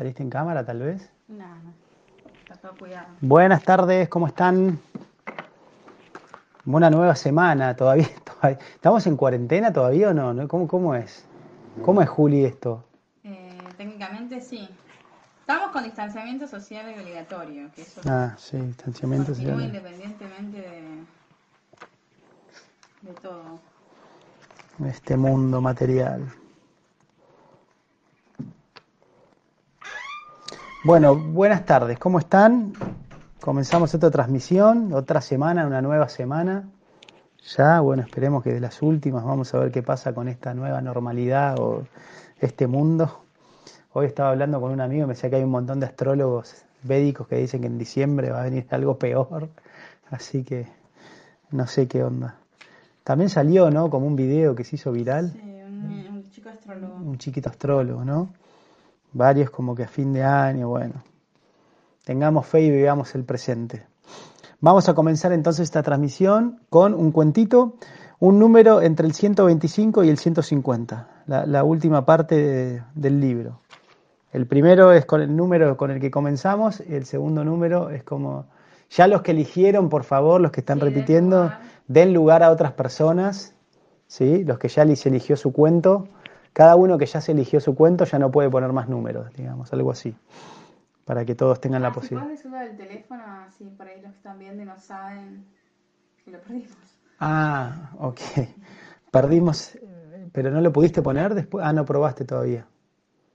¿Saliste en cámara tal vez? No, no. Está todo cuidado. Buenas tardes, ¿cómo están? Buena nueva semana, todavía, todavía- ¿Estamos en cuarentena todavía o no? ¿Cómo, cómo es? ¿Cómo es, Juli, esto? Eh, técnicamente sí. Estamos con distanciamiento social obligatorio, que eso Ah, sí, distanciamiento social. independientemente de, de todo. Este mundo material. Bueno, buenas tardes, ¿cómo están? Comenzamos otra transmisión, otra semana, una nueva semana. Ya, bueno, esperemos que de las últimas, vamos a ver qué pasa con esta nueva normalidad o este mundo. Hoy estaba hablando con un amigo y me decía que hay un montón de astrólogos védicos que dicen que en diciembre va a venir algo peor. Así que no sé qué onda. También salió, ¿no? Como un video que se hizo viral, Sí, un, un chico astrólogo. un chiquito astrólogo, ¿no? Varios como que a fin de año, bueno. Tengamos fe y vivamos el presente. Vamos a comenzar entonces esta transmisión con un cuentito, un número entre el 125 y el 150, la, la última parte de- del libro. El primero es con el número con el que comenzamos y el segundo número es como... Ya los que eligieron, por favor, los que están Sí, den repitiendo, lugar. den lugar a otras personas, ¿sí? Los que ya se eligió su cuento, cada uno que ya se eligió su cuento ya no puede poner más números, digamos, algo así, para que todos tengan la Ah, si posibilidad. puedes usar el teléfono, así por ahí los que están viendo y no saben que lo perdimos. Ah, ok. Perdimos, pero no lo pudiste poner después. Ah, no probaste todavía.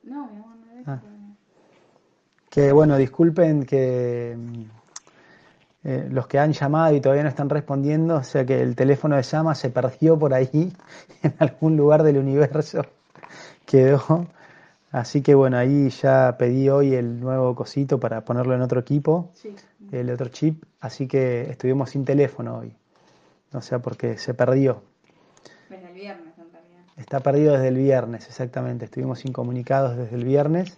No, mi amor, no. Ah. Que bueno, disculpen que eh, los que han llamado y todavía no están respondiendo, o sea que el teléfono de llama se perdió por ahí, en algún lugar del universo quedó. Así que bueno, ahí ya pedí hoy el nuevo cosito para ponerlo en otro equipo, Sí. el otro chip, así que estuvimos sin teléfono hoy. O sea, porque se perdió. Desde el viernes, en realidad. Está perdido desde el viernes, exactamente. Estuvimos incomunicados desde el viernes.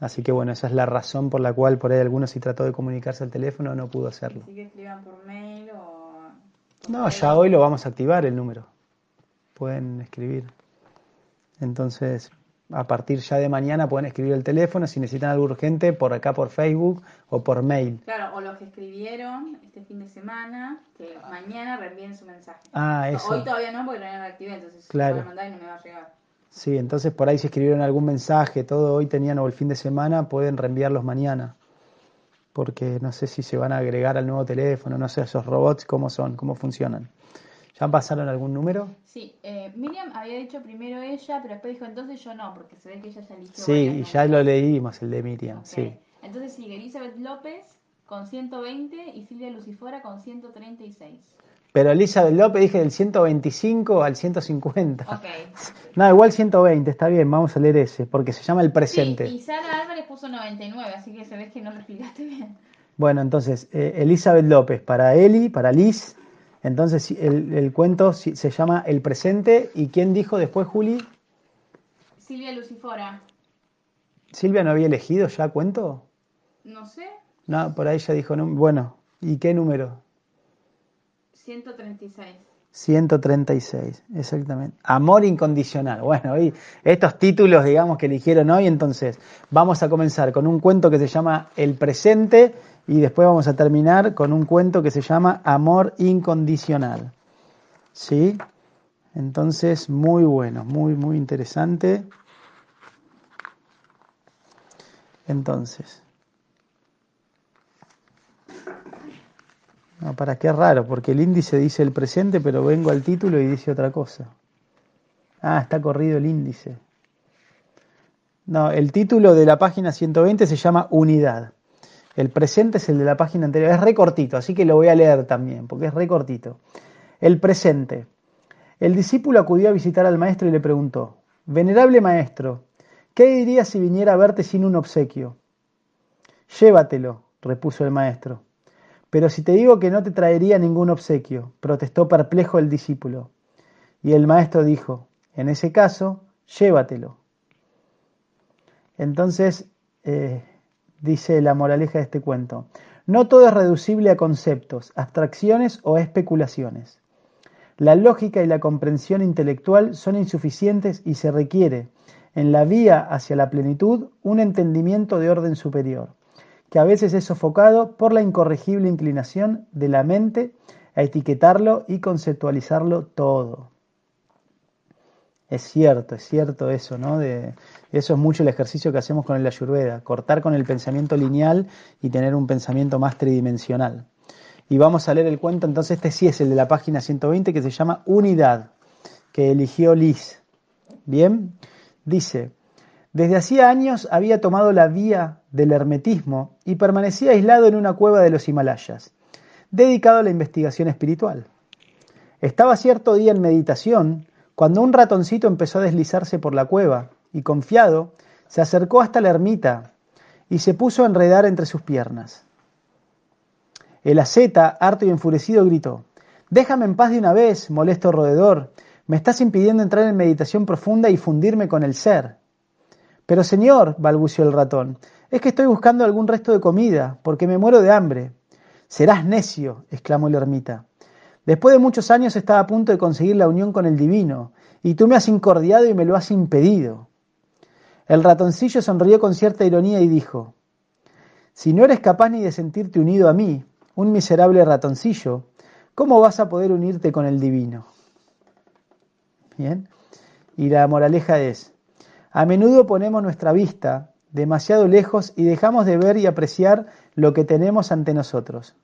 Así que bueno, esa es la razón por la cual por ahí alguno si trató de comunicarse al teléfono no pudo hacerlo. Así que escriban por mail o... No, ya hoy lo vamos a activar el número. Pueden escribir. Entonces, a partir ya de mañana pueden escribir el teléfono si necesitan algo urgente por acá por Facebook o por mail. Claro, o los que escribieron este fin de semana, que mañana reenvíen su mensaje. Ah, eso. Hoy todavía no, porque todavía no lo activé, entonces Claro. lo mandar y no me va a llegar. Sí, entonces por ahí si escribieron algún mensaje, todo hoy tenían o el fin de semana, pueden reenviarlos mañana. Porque no sé si se van a agregar al nuevo teléfono, no sé esos robots cómo son, cómo funcionan. ¿Ya pasaron algún número? Sí, eh, Miriam había dicho primero ella, pero después dijo entonces yo no, porque se ve que ella ya eligió. Sí, y ya lo leímos, el de Miriam, sí. Entonces sigue Elizabeth López con 120 y Silvia Lucifora con 136. Pero Elizabeth López dije del 125 al 150. Ok. No, igual 120, está bien, vamos a leer ese, porque se llama el Sí, presente. y Sara Álvarez puso 99, así que se ve que no lo explicaste bien. Bueno, entonces, eh, Elizabeth López, para Eli, para Liz. Entonces, el, el cuento se llama El presente. ¿Y quién dijo después, Juli? Silvia Lucifora, ¿Silvia no había elegido ya cuento? no sé, No, por ahí ya dijo, no, bueno, ¿y qué número? 136. 136, exactamente. Amor incondicional. Bueno, hoy estos títulos, digamos, que eligieron hoy, entonces vamos a comenzar con un cuento que se llama El presente y después vamos a terminar con un cuento que se llama Amor incondicional. ¿Sí? Entonces, muy bueno, muy, muy interesante. Entonces. No, para qué raro, porque el índice dice el presente, pero vengo al título y dice otra cosa. Ah, está corrido el índice. No, el título de la página 120 se llama Unidad. El presente es el de la página anterior. Es recortito, así que lo voy a leer también, porque es recortito. El presente. El discípulo acudió a visitar al maestro y le preguntó, Venerable maestro, ¿qué diría si viniera a verte sin un obsequio? Llévatelo, repuso el maestro. Pero si te digo que no te traería ningún obsequio, protestó perplejo el discípulo. Y el maestro dijo, en ese caso, llévatelo. Entonces, eh, dice la moraleja de este cuento, no todo es reducible a conceptos, abstracciones o especulaciones. La lógica y la comprensión intelectual son insuficientes y se requiere, en la vía hacia la plenitud un entendimiento de orden superior, que a veces es sofocado por la incorregible inclinación de la mente a etiquetarlo y conceptualizarlo todo. Es cierto, es cierto eso, ¿no? Eso es mucho el ejercicio que hacemos con el Ayurveda, cortar con el pensamiento lineal y tener un pensamiento más tridimensional. Y vamos a leer el cuento, entonces este sí es el de la página 120 que se llama Unidad, que eligió Liz. Bien, dice, desde hacía años había tomado la vía del hermetismo y permanecía aislado en una cueva de los Himalayas, dedicado a la investigación espiritual. Estaba cierto día en meditación, cuando un ratoncito empezó a deslizarse por la cueva y confiado, se acercó hasta la ermita y se puso a enredar entre sus piernas. El asceta, harto y enfurecido, gritó, Déjame en paz de una vez, molesto roedor, me estás impidiendo entrar en meditación profunda y fundirme con el ser. Pero señor, balbució el ratón, es que estoy buscando algún resto de comida, porque me muero de hambre. Serás necio, exclamó el ermita. Después de muchos años estaba a punto de conseguir la unión con el divino, y tú me has incordiado y me lo has impedido. El ratoncillo sonrió con cierta ironía y dijo, Si no eres capaz ni de sentirte unido a mí, un miserable ratoncillo, ¿cómo vas a poder unirte con el divino? Bien. Y la moraleja es, a menudo ponemos nuestra vista demasiado lejos y dejamos de ver y apreciar lo que tenemos ante nosotros.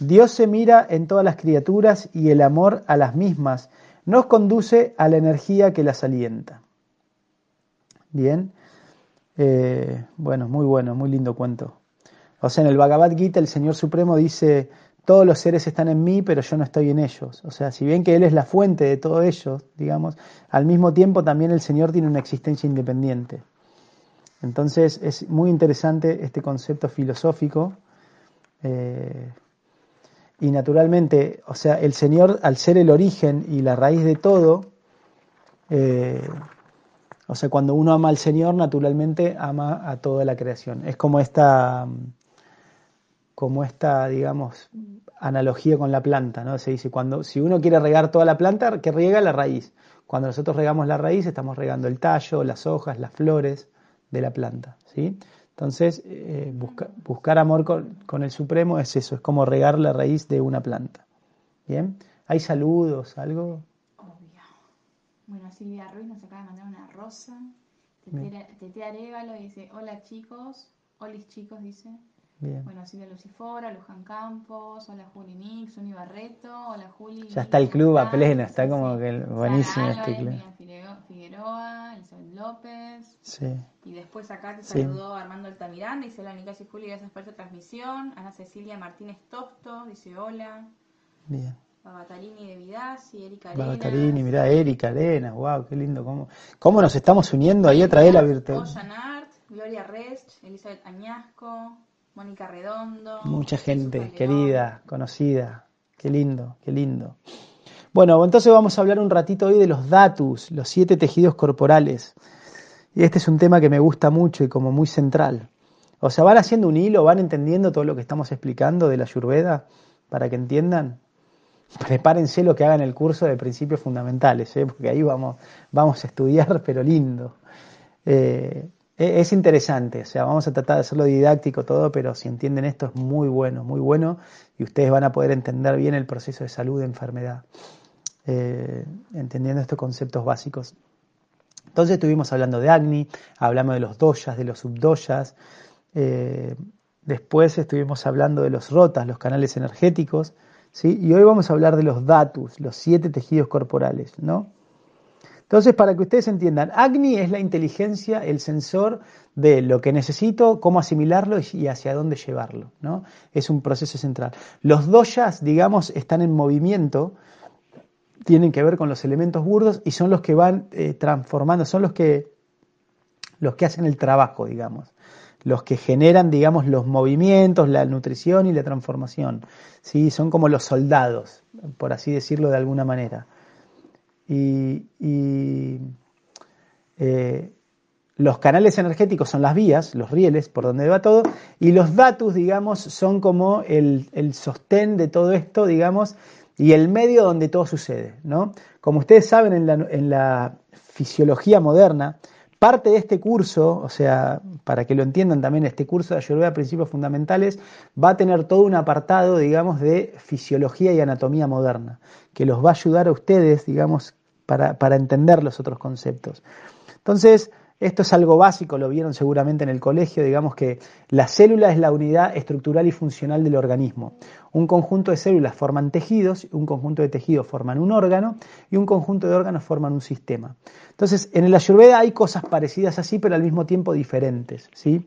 Dios se mira en todas las criaturas y el amor a las mismas nos conduce a la energía que las alienta. Bien, eh, bueno, muy bueno, muy lindo cuento. O sea, en el Bhagavad Gita el Señor Supremo dice, todos los seres están en mí, pero yo no estoy en ellos. O sea, si bien que Él es la fuente de todos ellos, digamos, al mismo tiempo también el Señor tiene una existencia independiente. Entonces es muy interesante este concepto filosófico. Eh, y naturalmente, o sea, el Señor, al ser el origen y la raíz de todo, eh, o sea, cuando uno ama al Señor, naturalmente ama a toda la creación. Es como esta, como esta, digamos, analogía con la planta, ¿no? Se dice, cuando, si uno quiere regar toda la planta, que riega la raíz. Cuando nosotros regamos la raíz, estamos regando el tallo, las hojas, las flores de la planta, ¿sí? Entonces, eh, buscar amor con, el Supremo es eso, es como regar la raíz de una planta. ¿Bien? ¿Hay saludos, algo? Obvio. Bueno, Silvia Ruiz nos acaba de mandar una rosa. Tete Arevalo dice, hola chicos, holis chicos, dice. Bueno, Silvia Lucifora, Luján Campos, hola Juli Nix, Uni Barreto, hola Juli. Ya está el club a pleno, está como que buenísimo este club. Figueroa, Elizabeth López. Sí. Y después acá te saludó Armando Altamirán, dice hola Nicasi Juli, gracias por esta transmisión. Ana Cecilia Martínez Tosto, dice hola. Bien. Babatarini de Vidasi, Erika Arena. Babatarini, mirá, Erika Arena, wow, qué lindo. ¿Cómo, cómo nos estamos uniendo ahí a través de la virtual? Gloria Rest, Elizabeth Añasco, Mónica Redondo. Mucha gente querida, conocida. Qué lindo, qué lindo. Bueno, entonces vamos a hablar un ratito hoy de los datus, los siete tejidos corporales. Y este es un tema que me gusta mucho y como muy central. O sea, van haciendo un hilo, van entendiendo todo lo que estamos explicando de la Ayurveda para que entiendan. Prepárense lo que hagan el curso de principios fundamentales, ¿eh? porque ahí vamos, vamos a estudiar, pero lindo. Eh, es interesante, o sea, vamos a tratar de hacerlo didáctico todo, pero si entienden esto es muy bueno, muy bueno, y ustedes van a poder entender bien el proceso de salud, de enfermedad, eh, entendiendo estos conceptos básicos. Entonces estuvimos hablando de Agni, hablamos de los doyas, de los subdoyas, eh, después estuvimos hablando de los rotas, los canales energéticos, ¿sí? y hoy vamos a hablar de los datus, los siete tejidos corporales, ¿no? Entonces, para que ustedes entiendan, Agni es la inteligencia, el sensor de lo que necesito, cómo asimilarlo y hacia dónde llevarlo. ¿no? Es un proceso central. Los doyas, digamos, están en movimiento, tienen que ver con los elementos burdos y son los que van eh, transformando, son los que, los que hacen el trabajo, digamos los que generan, digamos, los movimientos, la nutrición y la transformación. ¿sí? Son como los soldados, por así decirlo de alguna manera y, eh, los canales energéticos son las vías, los rieles por donde va todo, y los datos, digamos, son como el, sostén de todo esto, digamos, y el medio donde todo sucede, ¿no? Como ustedes saben, en la, en la fisiología moderna, Parte de este curso, o sea, para que lo entiendan también, este curso de Ayurveda Principios Fundamentales va a tener todo un apartado, digamos, de fisiología y anatomía moderna, que los va a ayudar a ustedes, digamos, para, entender los otros conceptos. Entonces, esto es algo básico, lo vieron seguramente en el colegio, digamos que la célula es la unidad estructural y funcional del organismo. Un conjunto de células forman tejidos, un conjunto de tejidos forman un órgano y un conjunto de órganos forman un sistema. Entonces, en el Ayurveda hay cosas parecidas así, pero al mismo tiempo diferentes, ¿sí?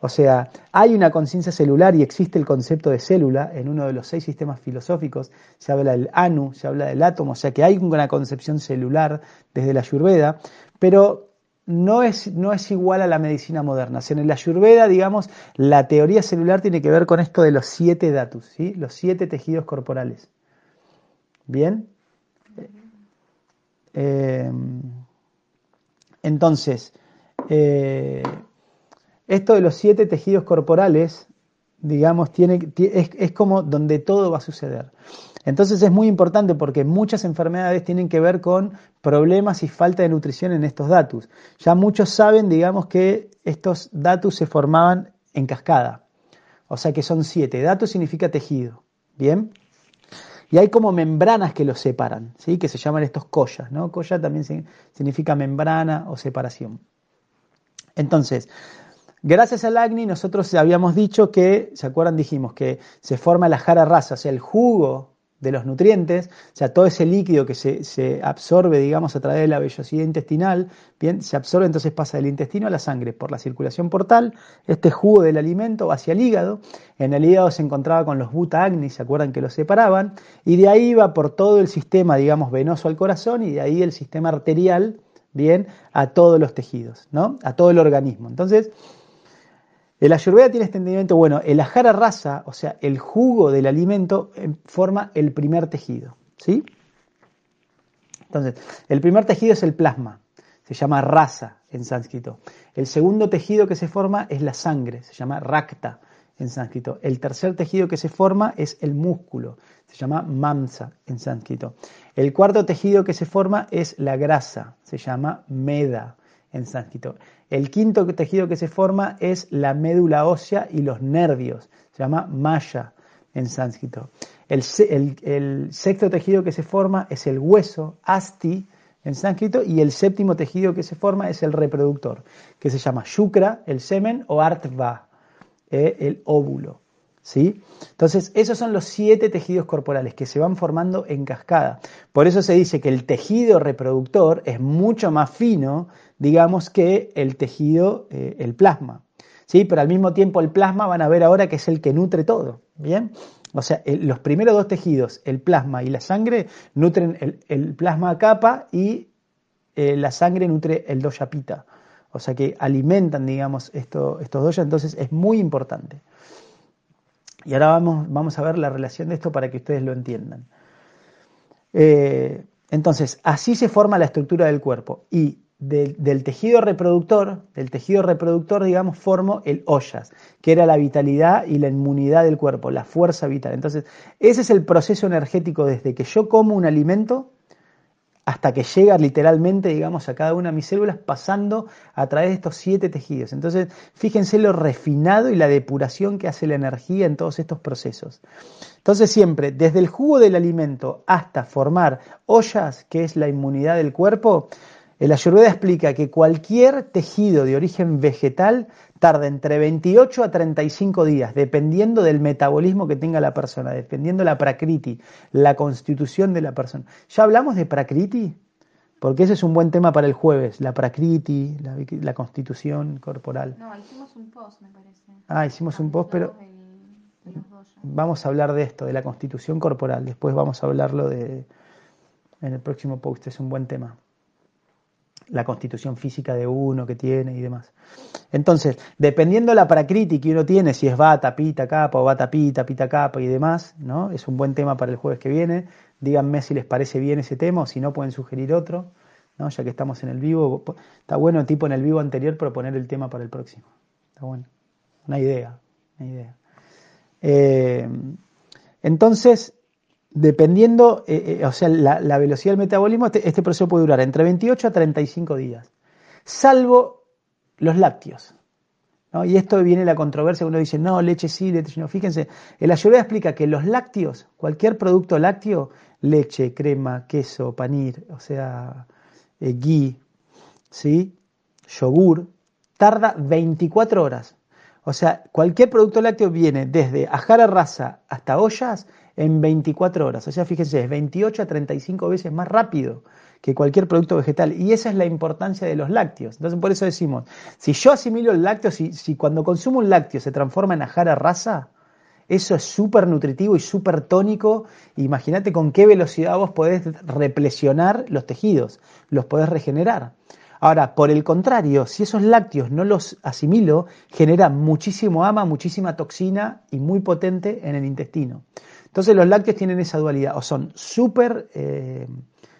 O sea, hay una conciencia celular y existe el concepto de célula en uno de los seis sistemas filosóficos. Se habla del anu, se habla del átomo, o sea que hay una concepción celular desde la Ayurveda, pero no es, no es igual a la medicina moderna. en el Ayurveda, digamos, la teoría celular tiene que ver con esto de los siete datos, ¿sí? los siete tejidos corporales. ¿Bien? Eh, entonces, eh, esto de los siete tejidos corporales, digamos, tiene, es, como donde todo va a suceder. Entonces es muy importante porque muchas enfermedades tienen que ver con problemas y falta de nutrición en estos datos. Ya muchos saben, digamos, que estos datos se formaban en cascada. O sea que son siete. Datos significa tejido. ¿Bien? Y hay como membranas que los separan, ¿sí? que se llaman estos collas. ¿no? Colla también significa membrana o separación. Entonces, gracias al Agni nosotros habíamos dicho que, ¿se acuerdan? Dijimos que se forma la jara rasa, o sea, el jugo de los nutrientes, o sea, todo ese líquido que se, absorbe, digamos, a través de la vellosidad intestinal, bien, se absorbe, entonces pasa del intestino a la sangre por la circulación portal, este jugo del alimento va hacia el hígado, en el hígado se encontraba con los buta agni, ¿se acuerdan que los separaban? Y de ahí va por todo el sistema, digamos, venoso al corazón y de ahí el sistema arterial, bien, a todos los tejidos, ¿no? A todo el organismo. Entonces, el ayurveda tiene este bueno, el ajara rasa, o sea, el jugo del alimento, eh, forma el primer tejido, ¿sí? Entonces, el primer tejido es el plasma, se llama rasa en sánscrito. El segundo tejido que se forma es la sangre, se llama rakta en sánscrito. El tercer tejido que se forma es el músculo, se llama mamsa en sánscrito. El cuarto tejido que se forma es la grasa, se llama meda en sánscrito. El quinto tejido que se forma es la médula ósea y los nervios, se llama maya en sánscrito. El, sexto tejido que se forma es el hueso, asti, en sánscrito, y el séptimo tejido que se forma es el reproductor, que se llama shukra, el semen, o artva, eh, el óvulo. ¿Sí? Entonces, esos son los siete tejidos corporales que se van formando en cascada. Por eso se dice que el tejido reproductor es mucho más fino digamos que el tejido, eh, el plasma. ¿sí? Pero al mismo tiempo el plasma van a ver ahora que es el que nutre todo. ¿Bien? O sea, los primeros dos tejidos, el plasma y la sangre, nutren el, plasma a capa y eh, la sangre nutre el doyapita. O sea que alimentan, digamos, esto, estos doyas, entonces es muy importante. Y ahora vamos, vamos a ver la relación de esto para que ustedes lo entiendan. Eh, entonces, así se forma la estructura del cuerpo. Y del, tejido reproductor, del tejido reproductor, digamos, formo el ollas, que era la vitalidad y la inmunidad del cuerpo, la fuerza vital. Entonces, ese es el proceso energético desde que yo como un alimento hasta que llega literalmente, digamos, a cada una de mis células, pasando a través de estos siete tejidos. Entonces, fíjense lo refinado y la depuración que hace la energía en todos estos procesos. Entonces, siempre, desde el jugo del alimento hasta formar ollas, que es la inmunidad del cuerpo, el Ayurveda explica que cualquier tejido de origen vegetal tarda entre 28 a 35 días, dependiendo del metabolismo que tenga la persona, dependiendo la prakriti, la constitución de la persona. ¿Ya hablamos de prakriti? Porque ese es un buen tema para el jueves, la prakriti, la, constitución corporal. No, hicimos un post, me parece. Ah, hicimos un post, pero vamos a hablar de esto, de la constitución corporal. Después vamos a hablarlo de, en el próximo post, es un buen tema la constitución física de uno que tiene y demás. Entonces, dependiendo la prakriti que uno tiene, si es bata, pita, capa o bata, pita, pita, capa y demás, ¿no? Es un buen tema para el jueves que viene. Díganme si les parece bien ese tema o si no pueden sugerir otro, ¿no? Ya que estamos en el vivo. Está bueno, tipo en el vivo anterior, proponer el tema para el próximo. Está bueno. Una idea, una idea. Eh, entonces, dependiendo, eh, eh, o sea, la, velocidad del metabolismo, este, este, proceso puede durar entre 28 a 35 días. Salvo los lácteos. Y esto viene la controversia, uno dice, no, leche sí, leche no. Fíjense, el Ayurveda explica que los lácteos, cualquier producto lácteo, leche, crema, queso, panir, o sea, eh, ghee, ¿sí? yogur, tarda 24 horas. O sea, cualquier producto lácteo viene desde ajara rasa hasta ollas en 24 horas. O sea, fíjense, es 28 a 35 veces más rápido que cualquier producto vegetal. Y esa es la importancia de los lácteos. Entonces, por eso decimos, si yo asimilo el lácteo, si, cuando consumo un lácteo se transforma en ajara rasa, eso es súper nutritivo y súper tónico. Imagínate con qué velocidad vos podés replesionar los tejidos, los podés regenerar. Ahora, por el contrario, si esos lácteos no los asimilo, genera muchísimo ama, muchísima toxina y muy potente en el intestino. Entonces los lácteos tienen esa dualidad, o son súper eh,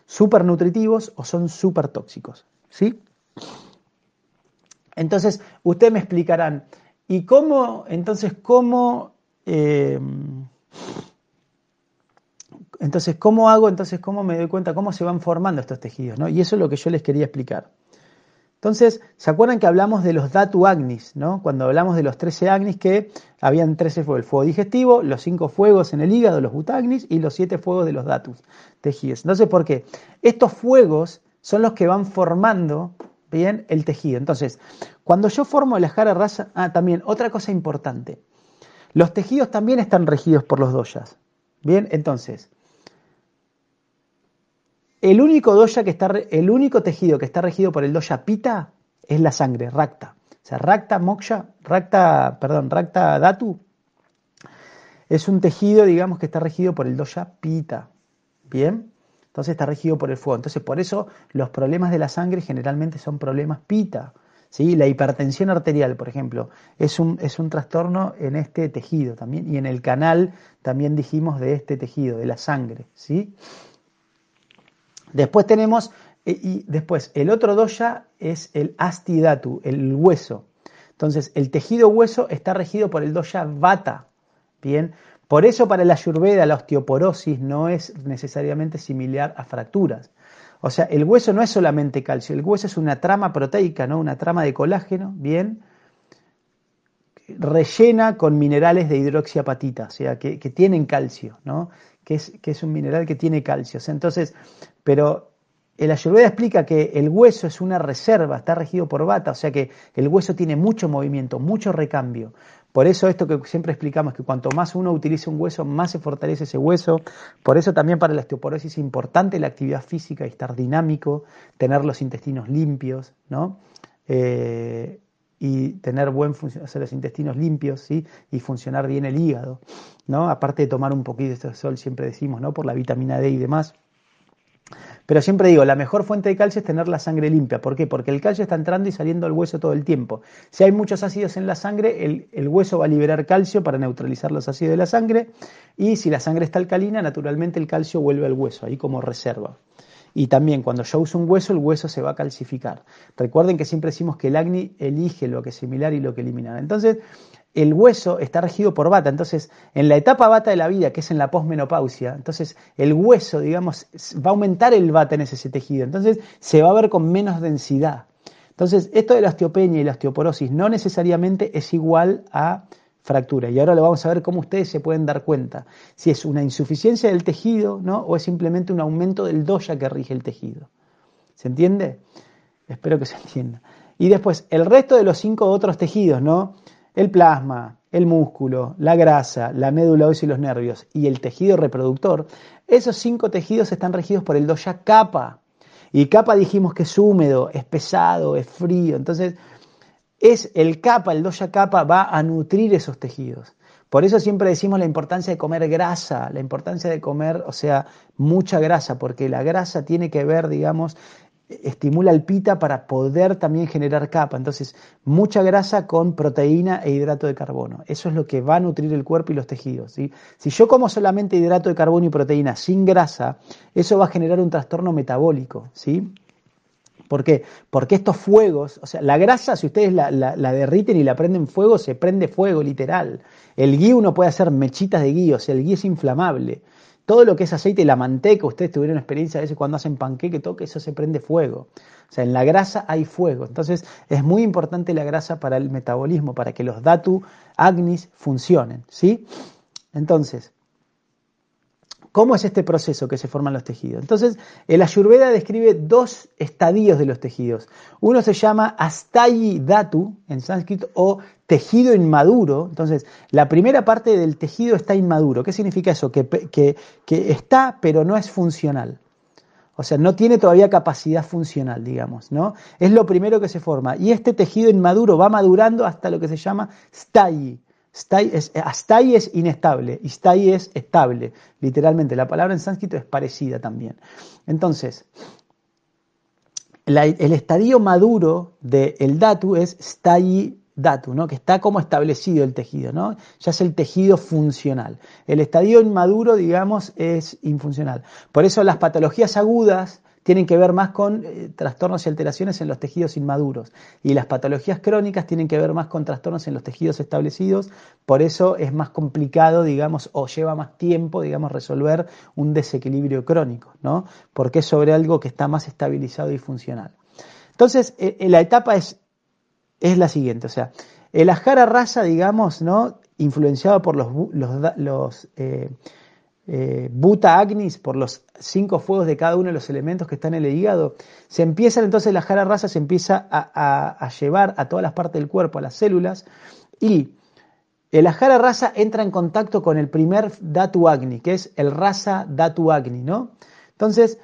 super nutritivos o son súper tóxicos. ¿sí? Entonces, ustedes me explicarán, ¿y cómo, entonces, cómo, eh, entonces, cómo hago, entonces, cómo me doy cuenta, cómo se van formando estos tejidos? ¿no? Y eso es lo que yo les quería explicar. Entonces, ¿se acuerdan que hablamos de los Datu Agnis? ¿no? Cuando hablamos de los 13 Agnis, que habían 13 fuegos, el fuego digestivo, los 5 fuegos en el hígado, los Butagnis, y los 7 fuegos de los Datus tejidos. Entonces, ¿por qué? Estos fuegos son los que van formando bien el tejido. Entonces, cuando yo formo la jara rasa, ah, también, otra cosa importante. Los tejidos también están regidos por los doyas. Bien, entonces, el único que está, el único tejido que está regido por el doya pita es la sangre, rakta. O sea, rakta moksha, rakta, perdón, rakta datu es un tejido, digamos, que está regido por el doya pita. Bien, entonces está regido por el fuego. Entonces, por eso los problemas de la sangre generalmente son problemas pita. ¿sí? La hipertensión arterial, por ejemplo, es un, es un trastorno en este tejido también, y en el canal también dijimos de este tejido, de la sangre. ¿sí? Después tenemos, eh, y después el otro doya es el astidatu, el hueso. Entonces, el tejido hueso está regido por el doya vata. Bien, por eso para la ayurveda la osteoporosis no es necesariamente similar a fracturas. O sea, el hueso no es solamente calcio, el hueso es una trama proteica, ¿no? Una trama de colágeno, bien, rellena con minerales de hidroxiapatita, o sea, que, tienen calcio, ¿no? Que es, que es un mineral que tiene calcio. entonces, pero el Ayurveda explica que el hueso es una reserva, está regido por bata, o sea que el hueso tiene mucho movimiento, mucho recambio. Por eso esto que siempre explicamos, que cuanto más uno utiliza un hueso, más se fortalece ese hueso. Por eso también para la osteoporosis es importante la actividad física y estar dinámico, tener los intestinos limpios, ¿no? Eh, y tener buen hacer los intestinos limpios, ¿sí? Y funcionar bien el hígado, ¿no? Aparte de tomar un poquito de sol, siempre decimos, ¿no? Por la vitamina D y demás. Pero siempre digo, la mejor fuente de calcio es tener la sangre limpia. ¿Por qué? Porque el calcio está entrando y saliendo al hueso todo el tiempo. Si hay muchos ácidos en la sangre, el, hueso va a liberar calcio para neutralizar los ácidos de la sangre. Y si la sangre está alcalina, naturalmente el calcio vuelve al hueso, ahí como reserva. Y también cuando yo uso un hueso, el hueso se va a calcificar. Recuerden que siempre decimos que el acné elige lo que es similar y lo que eliminar. Entonces, el hueso está regido por bata. Entonces, en la etapa bata de la vida, que es en la posmenopausia, entonces el hueso, digamos, va a aumentar el bata en ese tejido. Entonces, se va a ver con menos densidad. Entonces, esto de la osteopenia y la osteoporosis no necesariamente es igual a fractura. Y ahora lo vamos a ver cómo ustedes se pueden dar cuenta. Si es una insuficiencia del tejido, ¿no? O es simplemente un aumento del doya que rige el tejido. ¿Se entiende? Espero que se entienda. Y después, el resto de los cinco otros tejidos, ¿no? el plasma, el músculo, la grasa, la médula ósea y los nervios y el tejido reproductor, esos cinco tejidos están regidos por el doya capa. Y capa dijimos que es húmedo, es pesado, es frío. Entonces, es el capa, el doya capa va a nutrir esos tejidos. Por eso siempre decimos la importancia de comer grasa, la importancia de comer, o sea, mucha grasa, porque la grasa tiene que ver, digamos, estimula el pita para poder también generar capa. Entonces, mucha grasa con proteína e hidrato de carbono. Eso es lo que va a nutrir el cuerpo y los tejidos. Si yo como solamente hidrato de carbono y proteína sin grasa, eso va a generar un trastorno metabólico. ¿sí? ¿Por qué? Porque estos fuegos, o sea, la grasa, si ustedes la, la, derriten y la prenden fuego, se prende fuego, literal. El gui uno puede hacer mechitas de gui, o sea, el gui es inflamable. todo lo que es aceite, la manteca, ustedes tuvieron experiencia a veces cuando hacen panqueque, todo eso se prende fuego. O sea, en la grasa hay fuego. Entonces es muy importante la grasa para el metabolismo, para que los datu agnis funcionen. ¿sí? Entonces, ¿Cómo es este proceso que se forman los tejidos? Entonces, el Ayurveda describe dos estadios de los tejidos. Uno se llama Astayi Datu en sánscrito o tejido inmaduro. Entonces, la primera parte del tejido está inmaduro. ¿Qué significa eso? Que, que, está, pero no es funcional. O sea, no tiene todavía capacidad funcional, digamos, ¿no? Es lo primero que se forma. Y este tejido inmaduro va madurando hasta lo que se llama Stayi. Astai es, inestable y Stai es estable. Literalmente, la palabra en sánscrito es parecida también. Entonces, el estadio maduro del datu es Stai datu, ¿no? que está como establecido el tejido, ¿no? ya es el tejido funcional. El estadio inmaduro, digamos, es infuncional. Por eso las patologías agudas tienen que ver más con eh, trastornos y alteraciones en los tejidos inmaduros. Y las patologías crónicas tienen que ver más con trastornos en los tejidos establecidos. Por eso es más complicado, digamos, o lleva más tiempo, digamos, resolver un desequilibrio crónico, ¿no? Porque es sobre algo que está más estabilizado y funcional. Entonces, eh, eh, la etapa es, es la siguiente, o sea, el ajara rasa, digamos, ¿no? Influenciado por los, los, buta agnis, por los cinco fuegos de cada uno de los elementos que están en el hígado, se empieza entonces la jara rasa se empieza a, llevar a todas las partes del cuerpo, a las células, y el ajara rasa entra en contacto con el primer datu agni, que es el rasa datu agni, ¿no? Entonces,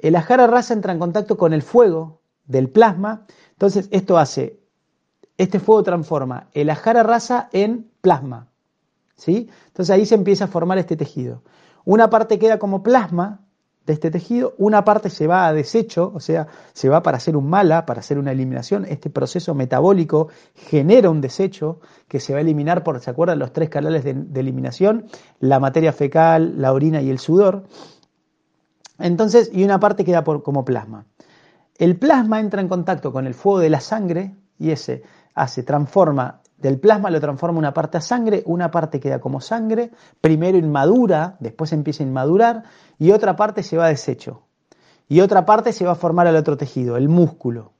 el ajara rasa entra en contacto con el fuego del plasma, entonces esto hace, este fuego transforma el ajara rasa en plasma, ¿sí? Entonces ahí se empieza a formar este tejido. Una parte queda como plasma de este tejido, una parte se va a desecho, o sea, se va para hacer un mala, para hacer una eliminación. Este proceso metabólico genera un desecho que se va a eliminar por, ¿se acuerdan? Los tres canales de, eliminación, la materia fecal, la orina y el sudor. Entonces, y una parte queda como plasma. El plasma entra en contacto con el fuego de la sangre y ese hace, transforma del plasma lo transforma una parte a sangre, una parte queda como sangre, primero inmadura, después empieza a inmadurar, y otra parte se va a desecho. Y otra parte se va a formar al otro tejido, el músculo.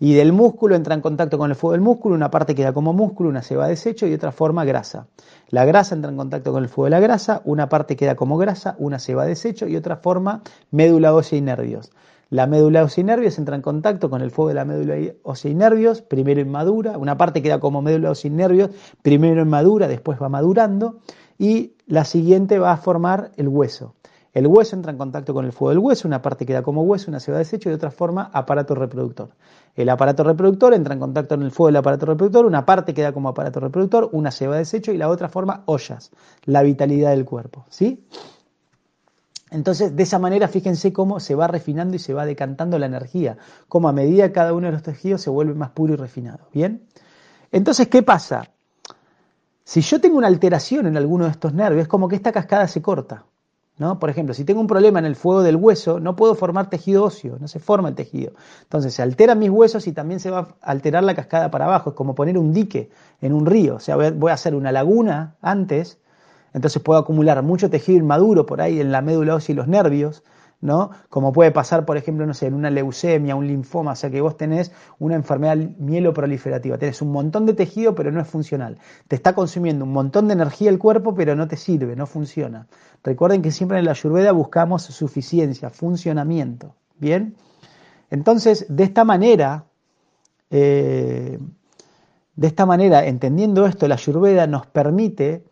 Y del músculo entra en contacto con el fuego del músculo, una parte queda como músculo, una se va a desecho y otra forma grasa. La grasa entra en contacto con el fuego de la grasa, una parte queda como grasa, una se va a desecho y otra forma médula ósea y nervios. La médula ósea y nervios entra en contacto con el fuego de la médula ósea y nervios, primero inmadura, una parte queda como médula ósea y nervios, primero inmadura, después va madurando, y la siguiente va a formar el hueso. El hueso entra en contacto con el fuego del hueso, una parte queda como hueso, una se va desecho y de otra forma aparato reproductor. El aparato reproductor entra en contacto con el fuego del aparato reproductor, una parte queda como aparato reproductor, una se va desecho y la otra forma ollas, la vitalidad del cuerpo. ¿sí? Entonces, de esa manera, fíjense cómo se va refinando y se va decantando la energía, cómo a medida cada uno de los tejidos se vuelve más puro y refinado. ¿Bien? Entonces, ¿qué pasa? Si yo tengo una alteración en alguno de estos nervios, es como que esta cascada se corta. ¿no? Por ejemplo, si tengo un problema en el fuego del hueso, no puedo formar tejido óseo, no se forma el tejido. Entonces se alteran mis huesos y también se va a alterar la cascada para abajo. Es como poner un dique en un río. O sea, voy a hacer una laguna antes entonces puedo acumular mucho tejido inmaduro por ahí en la médula ósea y los nervios, ¿no? Como puede pasar, por ejemplo, no sé, en una leucemia, un linfoma, o sea que vos tenés una enfermedad mieloproliferativa, tenés un montón de tejido pero no es funcional. Te está consumiendo un montón de energía el cuerpo pero no te sirve, no funciona. Recuerden que siempre en la Ayurveda buscamos suficiencia, funcionamiento, ¿bien? Entonces, de esta manera, eh, de esta manera, entendiendo esto, la Ayurveda nos permite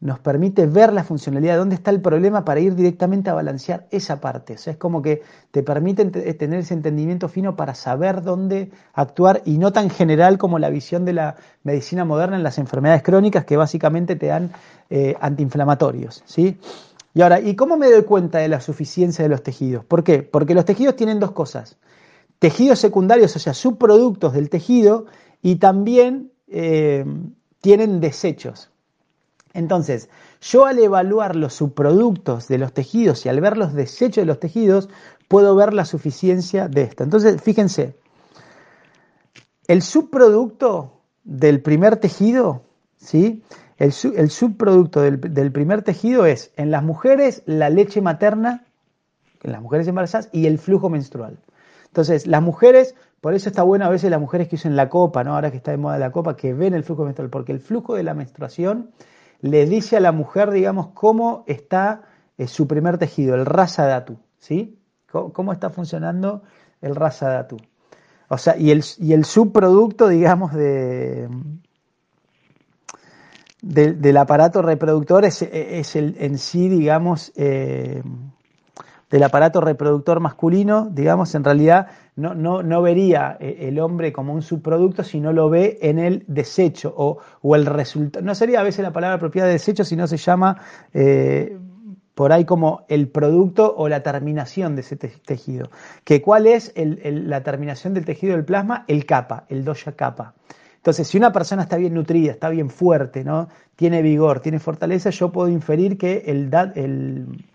nos permite ver la funcionalidad, dónde está el problema para ir directamente a balancear esa parte. O sea, es como que te permite eh, tener ese entendimiento fino para saber dónde actuar y no tan general como la visión de la medicina moderna en las enfermedades crónicas que básicamente te dan eh, antiinflamatorios. ¿sí? Y ahora, ¿y cómo me doy cuenta de la suficiencia de los tejidos? ¿Por qué? Porque los tejidos tienen dos cosas. Tejidos secundarios, o sea, subproductos del tejido, y también eh, tienen desechos. Entonces, yo al evaluar los subproductos de los tejidos y al ver los desechos de los tejidos, puedo ver la suficiencia de esta. Entonces, fíjense, el subproducto del primer tejido, ¿sí? El, subproducto del, primer tejido es en las mujeres la leche materna, en las mujeres embarazadas, y el flujo menstrual. Entonces, las mujeres, por eso está bueno a veces las mujeres que usan la copa, ¿no? Ahora que está de moda la copa, que ven el flujo menstrual, porque el flujo de la menstruación le dice a la mujer, digamos, cómo está eh, su primer tejido, el rasa datu, ¿sí? ¿Cómo, está funcionando el rasa datu? O sea, y el, y el subproducto, digamos, de, del aparato reproductor es, es el, en sí, digamos, eh, del aparato reproductor masculino, digamos, en realidad no, no, no, vería eh, el hombre como un subproducto, sino lo ve en el desecho o, o el resultado. No sería a veces la palabra apropiada de desecho, sino se llama eh, por ahí como el producto o la terminación de ese tejido. ¿Que ¿Cuál es la terminación del tejido del plasma? El capa, el doya capa. Entonces, si una persona está bien nutrida, está bien fuerte, ¿no? tiene vigor, tiene fortaleza, yo puedo inferir que el, el,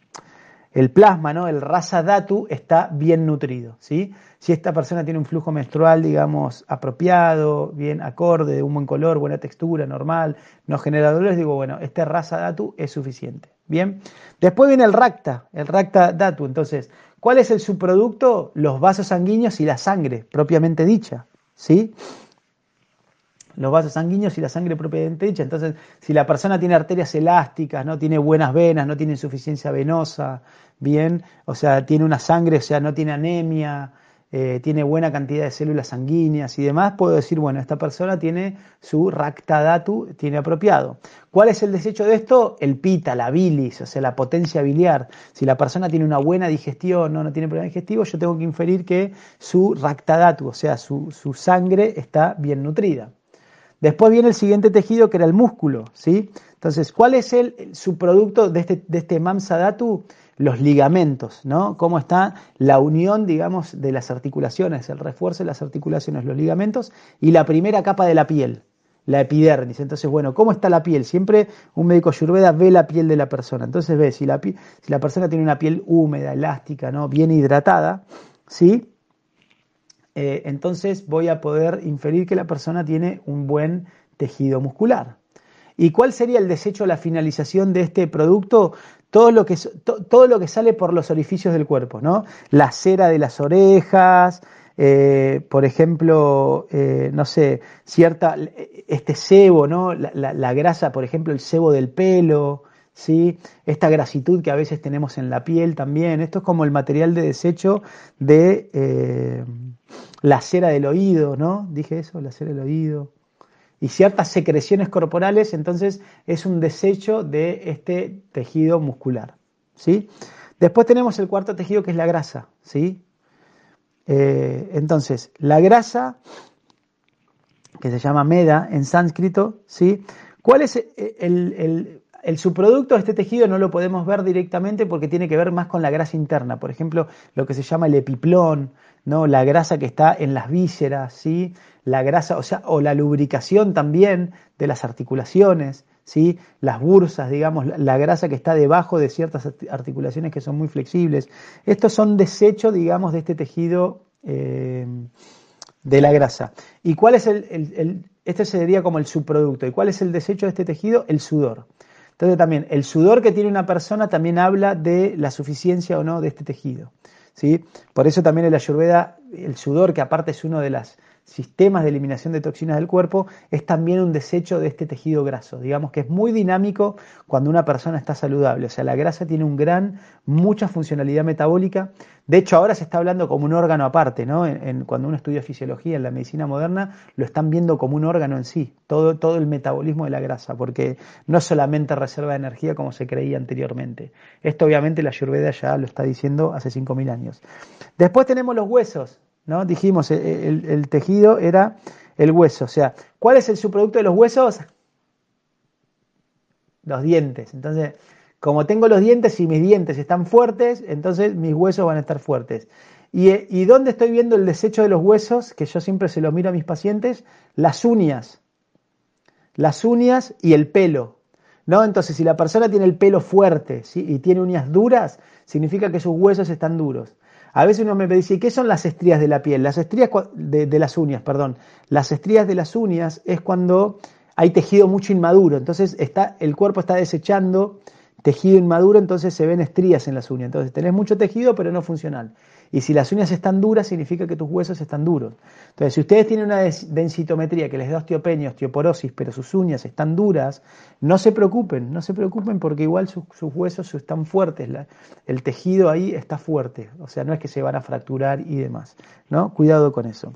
el plasma, ¿no? el rasa datu, está bien nutrido. ¿sí? Si esta persona tiene un flujo menstrual, digamos, apropiado, bien acorde, de un buen color, buena textura, normal, no genera dolores, digo, bueno, este rasa datu es suficiente. Bien. Después viene el racta, el racta datu. Entonces, ¿cuál es el subproducto? Los vasos sanguíneos y la sangre, propiamente dicha. ¿Sí? Los vasos sanguíneos y la sangre propiamente dicha. Entonces, si la persona tiene arterias elásticas, no tiene buenas venas, no tiene insuficiencia venosa, bien, o sea, tiene una sangre, o sea, no tiene anemia, eh, tiene buena cantidad de células sanguíneas y demás, puedo decir, bueno, esta persona tiene su datu, tiene apropiado. ¿Cuál es el desecho de esto? El pita, la bilis, o sea, la potencia biliar. Si la persona tiene una buena digestión, no, no tiene problema digestivo, yo tengo que inferir que su datu, o sea, su, sangre está bien nutrida. Después viene el siguiente tejido que era el músculo, ¿sí? Entonces, ¿cuál es el, su producto de este, de este datu? Los ligamentos, ¿no? Cómo está la unión, digamos, de las articulaciones, el refuerzo de las articulaciones, los ligamentos y la primera capa de la piel, la epidermis. Entonces, bueno, ¿cómo está la piel? Siempre un médico ayurveda ve la piel de la persona. Entonces ve si la, si la persona tiene una piel húmeda, elástica, ¿no? Bien hidratada, ¿sí? Eh, entonces voy a poder inferir que la persona tiene un buen tejido muscular. ¿Y cuál sería el desecho, la finalización de este producto? Todo lo que, todo lo que sale por los orificios del cuerpo, ¿no? La cera de las orejas, eh, por ejemplo, eh, no sé, cierta, este sebo, ¿no? La, grasa, por ejemplo, el sebo del pelo, ¿sí? Esta grasitud que a veces tenemos en la piel también. Esto es como el material de desecho de eh, la cera del oído, ¿no? Dije eso, la cera del oído y ciertas secreciones corporales, entonces es un desecho de este tejido muscular. ¿sí? Después tenemos el cuarto tejido que es la grasa. ¿sí? Eh, entonces, la grasa, que se llama meda en sánscrito, ¿sí? ¿cuál es el, el subproducto de este tejido no lo podemos ver directamente porque tiene que ver más con la grasa interna, por ejemplo, lo que se llama el epiplón, ¿no? La grasa que está en las vísceras, ¿sí? La grasa, o sea, o la lubricación también de las articulaciones, ¿sí? Las bursas, digamos, la grasa que está debajo de ciertas articulaciones que son muy flexibles. Estos son desechos, digamos, de este tejido eh, de la grasa. ¿Y cuál es el, el, este sería como el subproducto? ¿Y cuál es el desecho de este tejido? El sudor. Entonces también, el sudor que tiene una persona también habla de la suficiencia o no de este tejido. ¿sí? Por eso también en la ayurveda, el sudor, que aparte es uno de los sistemas de eliminación de toxinas del cuerpo, es también un desecho de este tejido graso. Digamos que es muy dinámico cuando una persona está saludable. O sea, la grasa tiene un gran, mucha funcionalidad metabólica. De hecho, ahora se está hablando como un órgano aparte, ¿no? Cuando uno estudia fisiología en la medicina moderna, lo están viendo como un órgano en sí, todo, todo el metabolismo de la grasa, porque no solamente reserva energía como se creía anteriormente. Esto obviamente la Ayurveda ya lo está diciendo hace 5.000 años. Después tenemos los huesos, ¿no? Dijimos, eh, el, tejido era el hueso. O sea, ¿cuál es el subproducto de los huesos? Los dientes. Entonces, como tengo los dientes y mis dientes están fuertes, entonces mis huesos van a estar fuertes. ¿Y, ¿Y dónde estoy viendo el desecho de los huesos? Que yo siempre se lo miro a mis pacientes. Las uñas. Las uñas y el pelo. ¿No? Entonces, si la persona tiene el pelo fuerte y tiene uñas duras, significa que sus huesos están duros. A veces uno me dice, ¿qué son las estrías de la piel? Las estrías de, las uñas, perdón. Las estrías de las uñas es cuando hay tejido mucho inmaduro, entonces está, el cuerpo está desechando tejido inmaduro, entonces se ven estrías en las uñas. Entonces tenés mucho tejido, pero no funcional. Y si las uñas están duras, significa que tus huesos están duros. Entonces, si ustedes tienen una densitometría que les da osteopenia, osteoporosis, pero sus uñas están duras, no se preocupen, no se preocupen porque igual sus, huesos están fuertes, el tejido ahí está fuerte, o sea, no es que se van a fracturar y demás, ¿no? Cuidado con eso.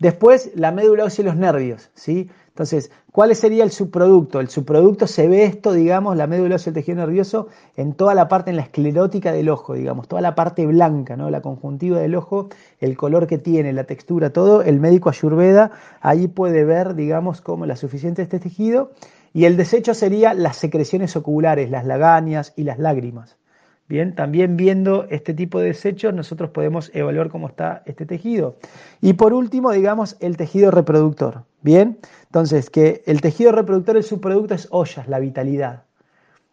Después, la médula ósea y los nervios, ¿sí? Entonces, ¿cuál sería el subproducto? El subproducto se ve esto, digamos, la médula ósea el tejido nervioso, en toda la parte, en la esclerótica del ojo, digamos, toda la parte blanca, ¿no? La conjuntiva del ojo, el color que tiene, la textura, todo, el médico ayurveda ahí puede ver, digamos, cómo la suficiente de este tejido. Y el desecho sería las secreciones oculares, las lagañas y las lágrimas. Bien, también viendo este tipo de desechos nosotros podemos evaluar cómo está este tejido. Y por último, digamos, el tejido reproductor. Bien, entonces que el tejido reproductor, el subproducto es ollas, la vitalidad.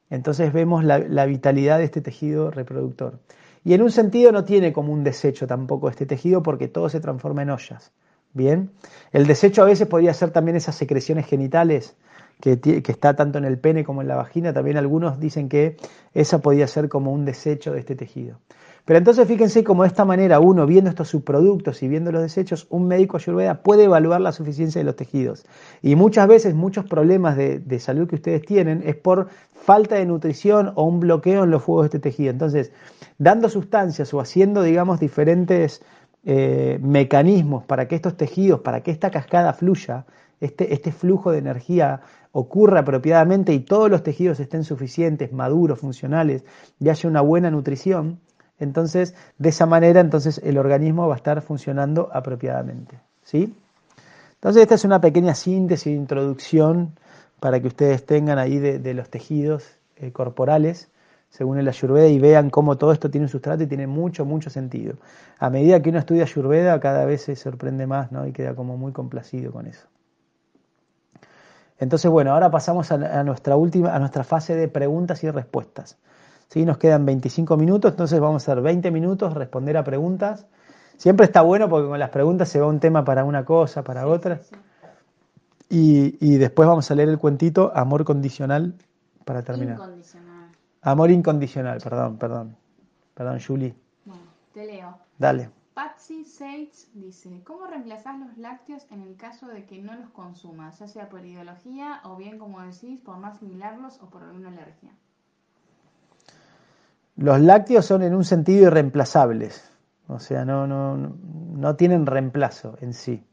Entonces vemos la, la, vitalidad de este tejido reproductor. Y en un sentido no tiene como un desecho tampoco este tejido porque todo se transforma en ollas. Bien, el desecho a veces podría ser también esas secreciones genitales que, está tanto en el pene como en la vagina, también algunos dicen que esa podía ser como un desecho de este tejido. Pero entonces fíjense cómo de esta manera uno viendo estos subproductos y viendo los desechos, un médico ayurveda puede evaluar la suficiencia de los tejidos. Y muchas veces muchos problemas de, salud que ustedes tienen es por falta de nutrición o un bloqueo en los fuegos de este tejido. Entonces, dando sustancias o haciendo, digamos, diferentes eh, mecanismos para que estos tejidos, para que esta cascada fluya, este, este flujo de energía ocurra apropiadamente y todos los tejidos estén suficientes, maduros, funcionales y haya una buena nutrición, entonces de esa manera entonces el organismo va a estar funcionando apropiadamente. ¿sí? Entonces esta es una pequeña síntesis, introducción para que ustedes tengan ahí de, los tejidos eh, corporales según el Ayurveda y vean cómo todo esto tiene un sustrato y tiene mucho, mucho sentido. A medida que uno estudia Ayurveda cada vez se sorprende más ¿no? y queda como muy complacido con eso. Entonces, bueno, ahora pasamos a, nuestra última, a nuestra fase de preguntas y respuestas. ¿Sí? Nos quedan 25 minutos, entonces vamos a hacer 20 minutos, responder a preguntas. Siempre está bueno porque con las preguntas se va un tema para una cosa, para otra. Y, y, después vamos a leer el cuentito Amor Condicional para terminar. Incondicional. Amor incondicional, perdón, perdón. Perdón, Julie. Bueno, te leo. Dale. Patsy Seitz dice, ¿cómo reemplazás los lácteos en el caso de que no los consumas, ya sea por ideología o bien, como decís, por no asimilarlos o por alguna alergia? Los lácteos son en un sentido irreemplazables, o sea, no, no, no tienen reemplazo en sí.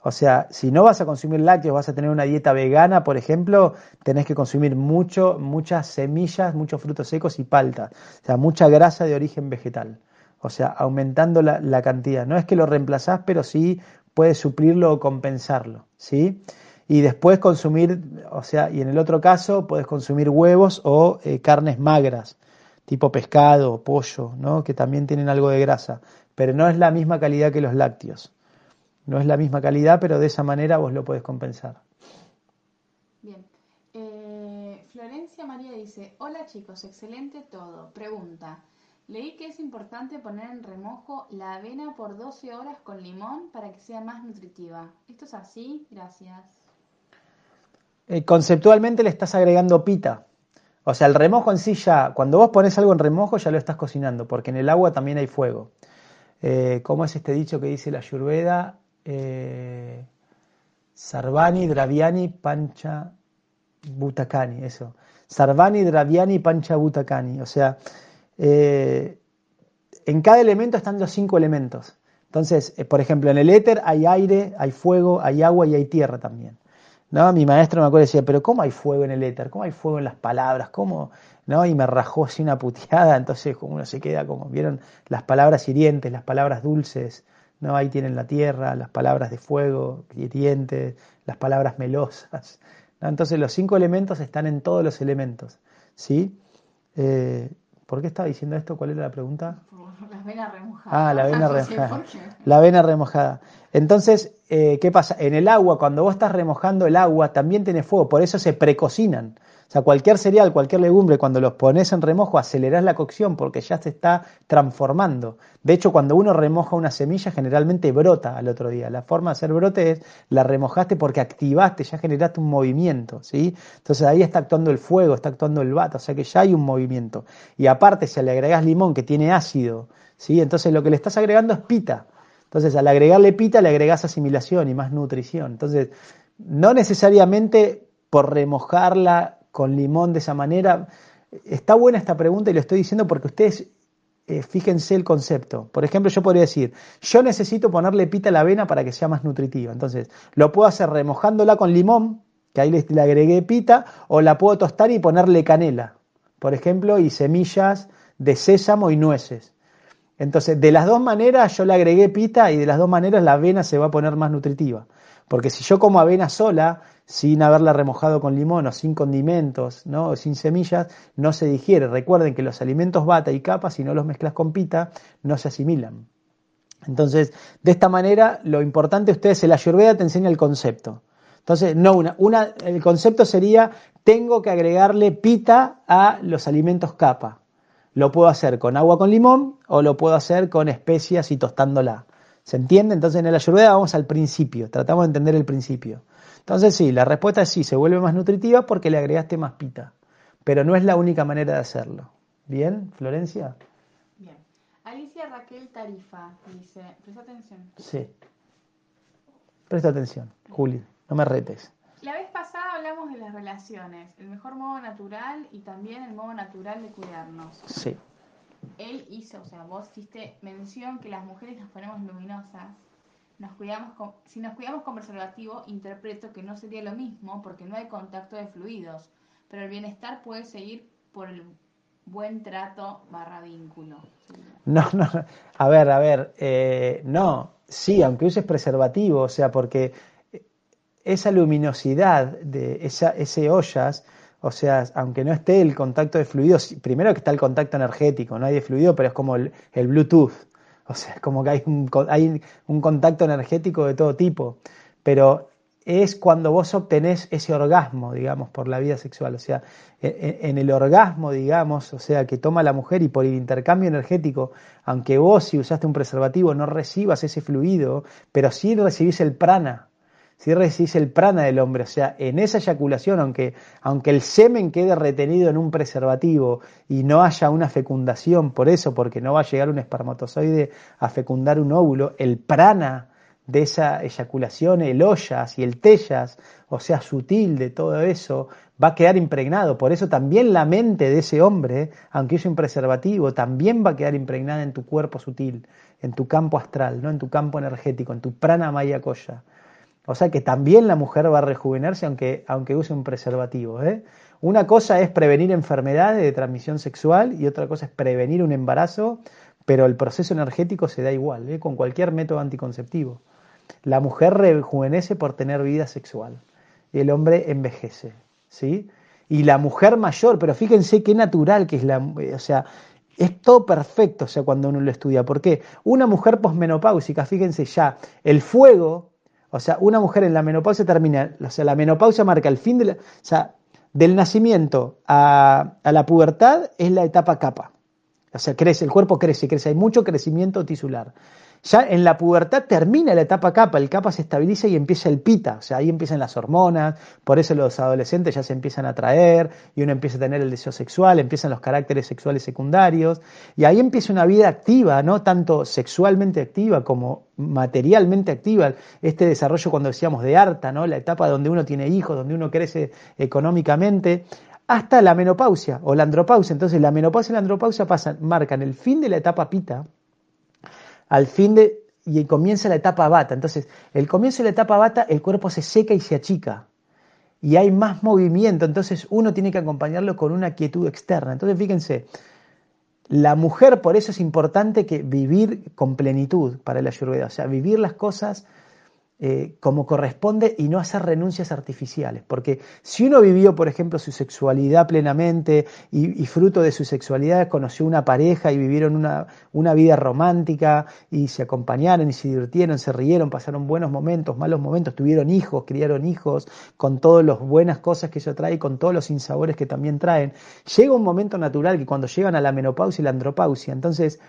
O sea, si no vas a consumir lácteos, vas a tener una dieta vegana, por ejemplo, tenés que consumir mucho, muchas semillas, muchos frutos secos y palta, o sea, mucha grasa de origen vegetal o sea, aumentando la, cantidad. No es que lo reemplazás, pero sí puedes suplirlo o compensarlo, ¿sí? Y después consumir, o sea, y en el otro caso puedes consumir huevos o eh, carnes magras, tipo pescado pollo, ¿no? Que también tienen algo de grasa, pero no es la misma calidad que los lácteos. No es la misma calidad, pero de esa manera vos lo podés compensar. Bien. Eh, Florencia María dice, hola chicos, excelente todo. Pregunta, Leí que es importante poner en remojo la avena por 12 horas con limón para que sea más nutritiva. ¿Esto es así? Gracias. Eh, conceptualmente le estás agregando pita. O sea, el remojo en sí ya, cuando vos pones algo en remojo ya lo estás cocinando, porque en el agua también hay fuego. Eh, ¿Cómo es este dicho que dice la Yurveda? Eh, Sarvani, Draviani, Pancha, Butacani, eso. Sarvani, Draviani, Pancha, Butacani. O sea, eh, en cada elemento están los cinco elementos. Entonces, eh, por ejemplo, en el éter hay aire, hay fuego, hay agua y hay tierra también. ¿No? Mi maestro me acuerdo decía, pero ¿cómo hay fuego en el éter? ¿Cómo hay fuego en las palabras? ¿Cómo? ¿No? Y me rajó así una puteada, entonces uno se queda como, ¿vieron? Las palabras hirientes, las palabras dulces, ¿no? Ahí tienen la tierra, las palabras de fuego, hirientes, las palabras melosas. Entonces los cinco elementos están en todos los elementos, ¿sí? Eh, ¿Por qué estaba diciendo esto? ¿Cuál era la pregunta? La avena remojada. Ah, la avena remojada. la avena remojada. Entonces, eh, ¿qué pasa? En el agua, cuando vos estás remojando el agua, también tiene fuego, por eso se precocinan. O sea, cualquier cereal, cualquier legumbre, cuando los pones en remojo, acelerás la cocción porque ya se está transformando. De hecho, cuando uno remoja una semilla, generalmente brota al otro día. La forma de hacer brote es la remojaste porque activaste, ya generaste un movimiento, ¿sí? Entonces ahí está actuando el fuego, está actuando el vato, o sea que ya hay un movimiento. Y aparte, si le agregas limón que tiene ácido, ¿sí? Entonces lo que le estás agregando es pita. Entonces, al agregarle pita, le agregas asimilación y más nutrición. Entonces, no necesariamente por remojarla con limón de esa manera. Está buena esta pregunta y lo estoy diciendo porque ustedes eh, fíjense el concepto. Por ejemplo, yo podría decir, yo necesito ponerle pita a la avena para que sea más nutritiva. Entonces, lo puedo hacer remojándola con limón, que ahí le, le agregué pita, o la puedo tostar y ponerle canela, por ejemplo, y semillas de sésamo y nueces. Entonces, de las dos maneras yo le agregué pita y de las dos maneras la avena se va a poner más nutritiva. Porque si yo como avena sola, sin haberla remojado con limón o sin condimentos, ¿no? o sin semillas, no se digiere. Recuerden que los alimentos bata y capa, si no los mezclas con pita, no se asimilan. Entonces, de esta manera, lo importante ustedes, en la ayurveda te enseña el concepto. Entonces, no una, una, el concepto sería, tengo que agregarle pita a los alimentos capa. Lo puedo hacer con agua con limón o lo puedo hacer con especias y tostándola. ¿Se entiende? Entonces en la ayurveda vamos al principio, tratamos de entender el principio. Entonces sí, la respuesta es sí, se vuelve más nutritiva porque le agregaste más pita, pero no es la única manera de hacerlo. ¿Bien, Florencia? Bien. Alicia Raquel Tarifa dice, presta atención. Sí. Presta atención, Juli, no me retes. La vez pasada hablamos de las relaciones, el mejor modo natural y también el modo natural de cuidarnos. Sí. Él hizo, o sea, vos hiciste mención que las mujeres nos ponemos luminosas nos cuidamos con, si nos cuidamos con preservativo, interpreto que no sería lo mismo porque no hay contacto de fluidos, pero el bienestar puede seguir por el buen trato barra vínculo. No, no, a ver, a ver, eh, no, sí, aunque uses preservativo, o sea, porque esa luminosidad de esa, ese ollas, o sea, aunque no esté el contacto de fluidos, primero que está el contacto energético, no hay de fluido, pero es como el, el Bluetooth, o sea, es como que hay un, hay un contacto energético de todo tipo, pero es cuando vos obtenés ese orgasmo, digamos, por la vida sexual. O sea, en, el orgasmo, digamos, o sea, que toma la mujer y por el intercambio energético, aunque vos si usaste un preservativo no recibas ese fluido, pero sí recibís el prana, si recibís el prana del hombre, o sea, en esa eyaculación, aunque, aunque el semen quede retenido en un preservativo y no haya una fecundación por eso, porque no va a llegar un espermatozoide a fecundar un óvulo, el prana de esa eyaculación, el ollas y el tellas, o sea, sutil de todo eso, va a quedar impregnado. Por eso también la mente de ese hombre, aunque use un preservativo, también va a quedar impregnada en tu cuerpo sutil, en tu campo astral, no en tu campo energético, en tu prana maya koya. O sea que también la mujer va a rejuvenerse aunque, aunque use un preservativo. ¿eh? Una cosa es prevenir enfermedades de transmisión sexual y otra cosa es prevenir un embarazo, pero el proceso energético se da igual, ¿eh? con cualquier método anticonceptivo. La mujer rejuvenece por tener vida sexual y el hombre envejece. ¿sí? Y la mujer mayor, pero fíjense qué natural que es la... O sea, es todo perfecto o sea, cuando uno lo estudia. ¿Por qué? Una mujer posmenopáusica, fíjense ya, el fuego o sea, una mujer en la menopausia termina, o sea, la menopausia marca el fin de la, o sea, del nacimiento a, a la pubertad es la etapa capa. O sea, crece, el cuerpo crece, crece, hay mucho crecimiento tisular. Ya en la pubertad termina la etapa capa, el capa se estabiliza y empieza el pita, o sea, ahí empiezan las hormonas, por eso los adolescentes ya se empiezan a atraer y uno empieza a tener el deseo sexual, empiezan los caracteres sexuales secundarios y ahí empieza una vida activa, no tanto sexualmente activa como materialmente activa, este desarrollo cuando decíamos de harta, ¿no? La etapa donde uno tiene hijos, donde uno crece económicamente, hasta la menopausia o la andropausia. Entonces, la menopausia y la andropausia pasan, marcan el fin de la etapa pita, al fin de, y comienza la etapa bata. Entonces, el comienzo de la etapa bata, el cuerpo se seca y se achica. Y hay más movimiento, entonces uno tiene que acompañarlo con una quietud externa. Entonces, fíjense, la mujer, por eso es importante que vivir con plenitud para la ayurveda, o sea, vivir las cosas eh, como corresponde y no hacer renuncias artificiales. Porque si uno vivió, por ejemplo, su sexualidad plenamente y, fruto de su sexualidad conoció una pareja y vivieron una, una, vida romántica y se acompañaron y se divirtieron, se rieron, pasaron buenos momentos, malos momentos, tuvieron hijos, criaron hijos, con todas las buenas cosas que eso trae con todos los insabores que también traen, llega un momento natural que cuando llegan a la menopausia y la andropausia, entonces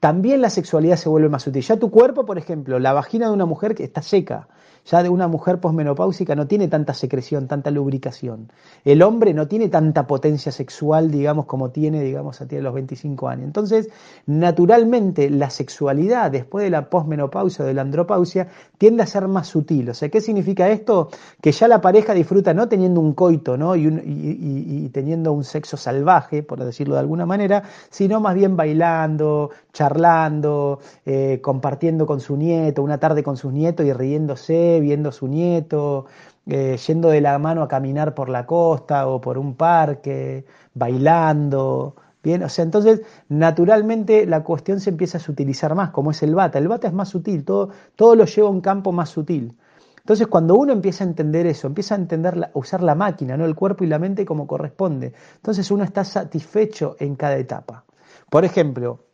también la sexualidad se vuelve más sutil. Ya tu cuerpo, por ejemplo, la vagina de una mujer que está seca, ya de una mujer posmenopáusica no tiene tanta secreción, tanta lubricación. El hombre no tiene tanta potencia sexual, digamos, como tiene, digamos, a los 25 años. Entonces, naturalmente, la sexualidad después de la posmenopausia o de la andropausia tiende a ser más sutil. O sea, ¿qué significa esto? Que ya la pareja disfruta no teniendo un coito, ¿no? Y, y teniendo un sexo salvaje, por decirlo de alguna manera, sino más bien bailando, charlando, eh, compartiendo con su nieto, una tarde con sus nietos y riéndose, viendo a su nieto, eh, yendo de la mano a caminar por la costa o por un parque, bailando. Bien, o sea, entonces naturalmente la cuestión se empieza a utilizar más, como es el bata. El bata es más sutil, todo, todo lo lleva a un campo más sutil. Entonces, cuando uno empieza a entender eso, empieza a entender, a usar la máquina, ¿no? el cuerpo y la mente como corresponde, entonces uno está satisfecho en cada etapa. Por ejemplo,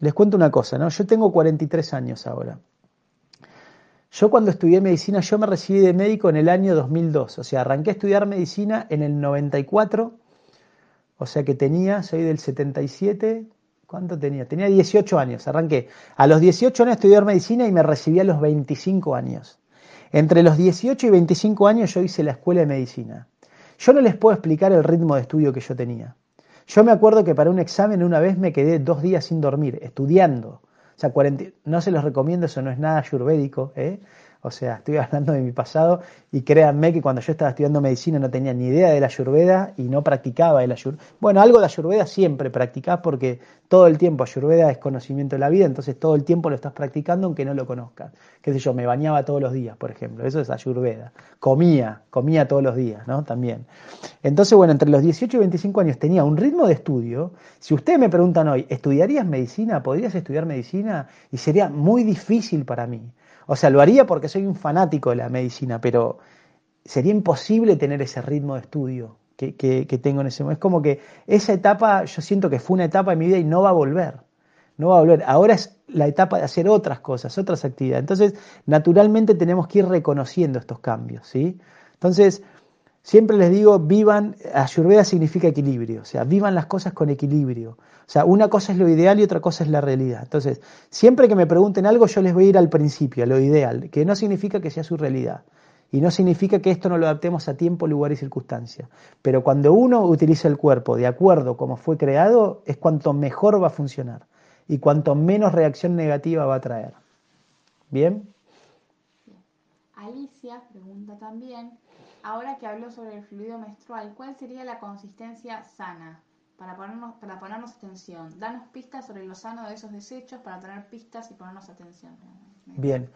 les cuento una cosa, ¿no? Yo tengo 43 años ahora. Yo cuando estudié medicina, yo me recibí de médico en el año 2002, o sea, arranqué a estudiar medicina en el 94, o sea que tenía, soy del 77, ¿cuánto tenía? Tenía 18 años, arranqué. A los 18 años a estudiar medicina y me recibí a los 25 años. Entre los 18 y 25 años yo hice la escuela de medicina. Yo no les puedo explicar el ritmo de estudio que yo tenía. Yo me acuerdo que para un examen una vez me quedé dos días sin dormir, estudiando. O sea, no se los recomiendo, eso no es nada ayurvédico, ¿eh? O sea, estoy hablando de mi pasado y créanme que cuando yo estaba estudiando medicina no tenía ni idea de la ayurveda y no practicaba el ayurveda. Bueno, algo de ayurveda siempre practicás porque todo el tiempo ayurveda es conocimiento de la vida, entonces todo el tiempo lo estás practicando aunque no lo conozcas. Qué sé yo, me bañaba todos los días, por ejemplo, eso es ayurveda. Comía, comía todos los días, ¿no? También. Entonces, bueno, entre los 18 y 25 años tenía un ritmo de estudio. Si ustedes me preguntan hoy, ¿estudiarías medicina? ¿Podrías estudiar medicina? Y sería muy difícil para mí. O sea, lo haría porque soy un fanático de la medicina, pero sería imposible tener ese ritmo de estudio que, que, tengo en ese momento. Es como que esa etapa, yo siento que fue una etapa de mi vida y no va a volver. No va a volver. Ahora es la etapa de hacer otras cosas, otras actividades. Entonces, naturalmente tenemos que ir reconociendo estos cambios, ¿sí? Entonces, siempre les digo, vivan, Ayurveda significa equilibrio, o sea, vivan las cosas con equilibrio. O sea, una cosa es lo ideal y otra cosa es la realidad. Entonces, siempre que me pregunten algo, yo les voy a ir al principio, a lo ideal, que no significa que sea su realidad. Y no significa que esto no lo adaptemos a tiempo, lugar y circunstancia. Pero cuando uno utiliza el cuerpo de acuerdo como fue creado, es cuanto mejor va a funcionar y cuanto menos reacción negativa va a traer. ¿Bien? Alicia pregunta también, ahora que habló sobre el fluido menstrual, ¿cuál sería la consistencia sana? para ponernos, para ponernos atención. Danos pistas sobre lo sano de esos desechos para tener pistas y ponernos atención. Bien.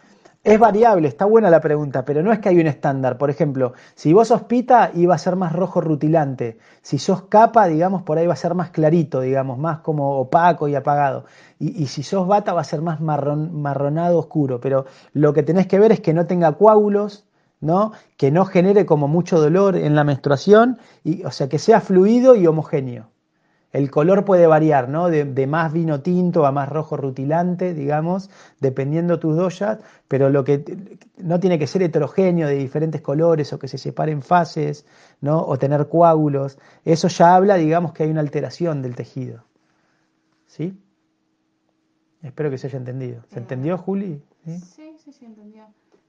Es variable, está buena la pregunta, pero no es que hay un estándar. Por ejemplo, si vos sos pita, iba a ser más rojo rutilante. Si sos capa, digamos, por ahí va a ser más clarito, digamos, más como opaco y apagado. Y, si sos bata, va a ser más marrón, marronado oscuro. Pero lo que tenés que ver es que no tenga coágulos, ¿no? Que no genere como mucho dolor en la menstruación, y, o sea, que sea fluido y homogéneo. El color puede variar, ¿no? De, más vino tinto a más rojo rutilante, digamos, dependiendo tus doyas, pero lo que no tiene que ser heterogéneo de diferentes colores o que se separen fases, ¿no? O tener coágulos. Eso ya habla, digamos, que hay una alteración del tejido. ¿Sí? Espero que se haya entendido. ¿Se entendió, Juli? Sí, sí, sí, se entendió.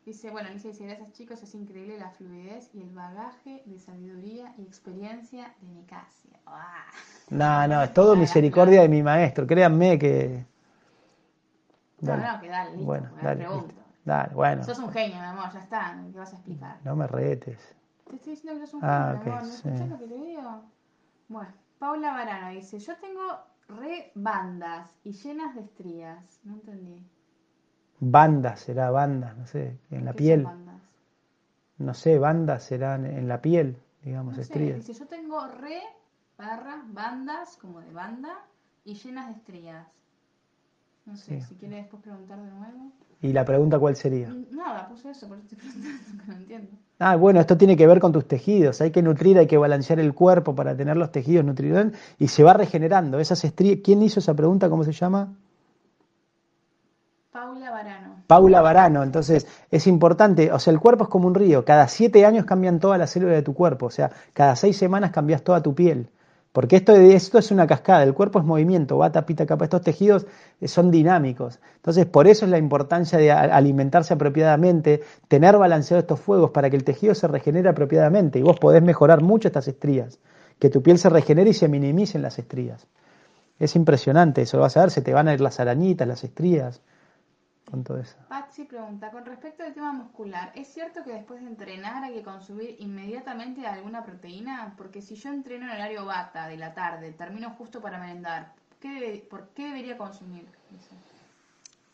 Dice, bueno, dice, gracias chicos, es increíble la fluidez y el bagaje de sabiduría y experiencia de Nicasia. No, no, es todo misericordia de mi maestro, créanme que... No, no, que dale, listo, bueno, dale, dale, bueno. Sos un genio, mi amor, ya está, ¿qué vas a explicar? No me retes. Te estoy diciendo que sos un ah, genio, mi amor, ¿no escuchas lo que te digo? Bueno, Paula Varano dice, yo tengo re bandas y llenas de estrías, no entendí. Bandas, será bandas, no sé, en la piel. No sé, bandas serán en la piel, digamos, no estrías. Dice, yo tengo re barra bandas, como de banda, y llenas de estrías. No sé, si quiere después preguntar de nuevo. ¿Y la pregunta cuál sería? Nada, puse eso, por eso estoy preguntando, que no entiendo. Ah, bueno, esto tiene que ver con tus tejidos. Hay que nutrir, hay que balancear el cuerpo para tener los tejidos nutridos y se va regenerando. Esas estrías, ¿quién hizo esa pregunta? ¿Cómo se llama? Paula Varano. Entonces es importante, o sea, el cuerpo es como un río, cada siete años cambian todas las células de tu cuerpo, o sea, cada seis semanas cambias toda tu piel. Porque esto, esto es una cascada, el cuerpo es movimiento, bata, pita, capa, estos tejidos eh, son dinámicos. Entonces, por eso es la importancia de alimentarse apropiadamente, tener balanceados estos fuegos para que el tejido se regenere apropiadamente y vos podés mejorar mucho estas estrías, que tu piel se regenere y se minimicen las estrías. Es impresionante eso, lo vas a ver, se te van a ir las arañitas, las estrías eso. Patsy pregunta, con respecto al tema muscular, ¿es cierto que después de entrenar hay que consumir inmediatamente alguna proteína? Porque si yo entreno en horario bata de la tarde, termino justo para merendar, ¿por qué debería consumir?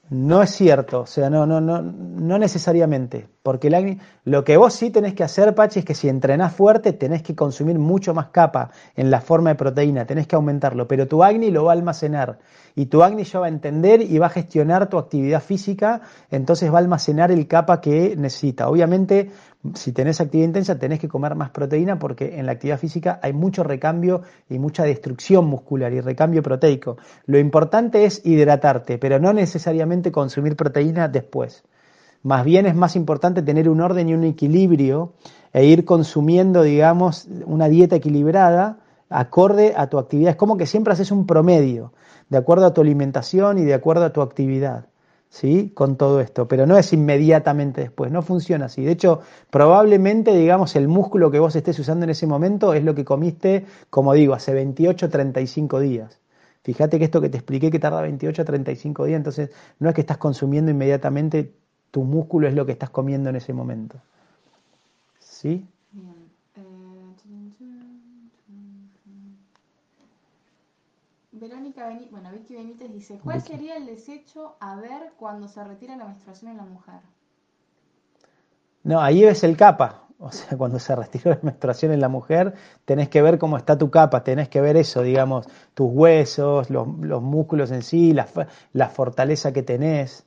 No es cierto, o sea, no, no, no, no necesariamente, porque el lo que vos sí tenés que hacer, Pachi, es que si entrenás fuerte tenés que consumir mucho más capa en la forma de proteína, tenés que aumentarlo, pero tu acné lo va a almacenar y tu acné ya va a entender y va a gestionar tu actividad física, entonces va a almacenar el capa que necesita. Obviamente si tenés actividad intensa, tenés que comer más proteína porque en la actividad física hay mucho recambio y mucha destrucción muscular y recambio proteico. Lo importante es hidratarte, pero no necesariamente consumir proteína después. Más bien es más importante tener un orden y un equilibrio e ir consumiendo, digamos, una dieta equilibrada acorde a tu actividad. Es como que siempre haces un promedio, de acuerdo a tu alimentación y de acuerdo a tu actividad. ¿Sí? Con todo esto, pero no es inmediatamente después, no funciona así. De hecho, probablemente, digamos, el músculo que vos estés usando en ese momento es lo que comiste, como digo, hace 28 35 días. Fíjate que esto que te expliqué que tarda 28 a 35 días, entonces no es que estás consumiendo inmediatamente tu músculo, es lo que estás comiendo en ese momento. ¿Sí? Verónica bueno, Vicky Benítez dice, ¿cuál sería el desecho a ver cuando se retira la menstruación en la mujer? No, ahí ves el capa. O sea, cuando se retira la menstruación en la mujer, tenés que ver cómo está tu capa, tenés que ver eso, digamos, tus huesos, los, músculos en sí, la, la fortaleza que tenés.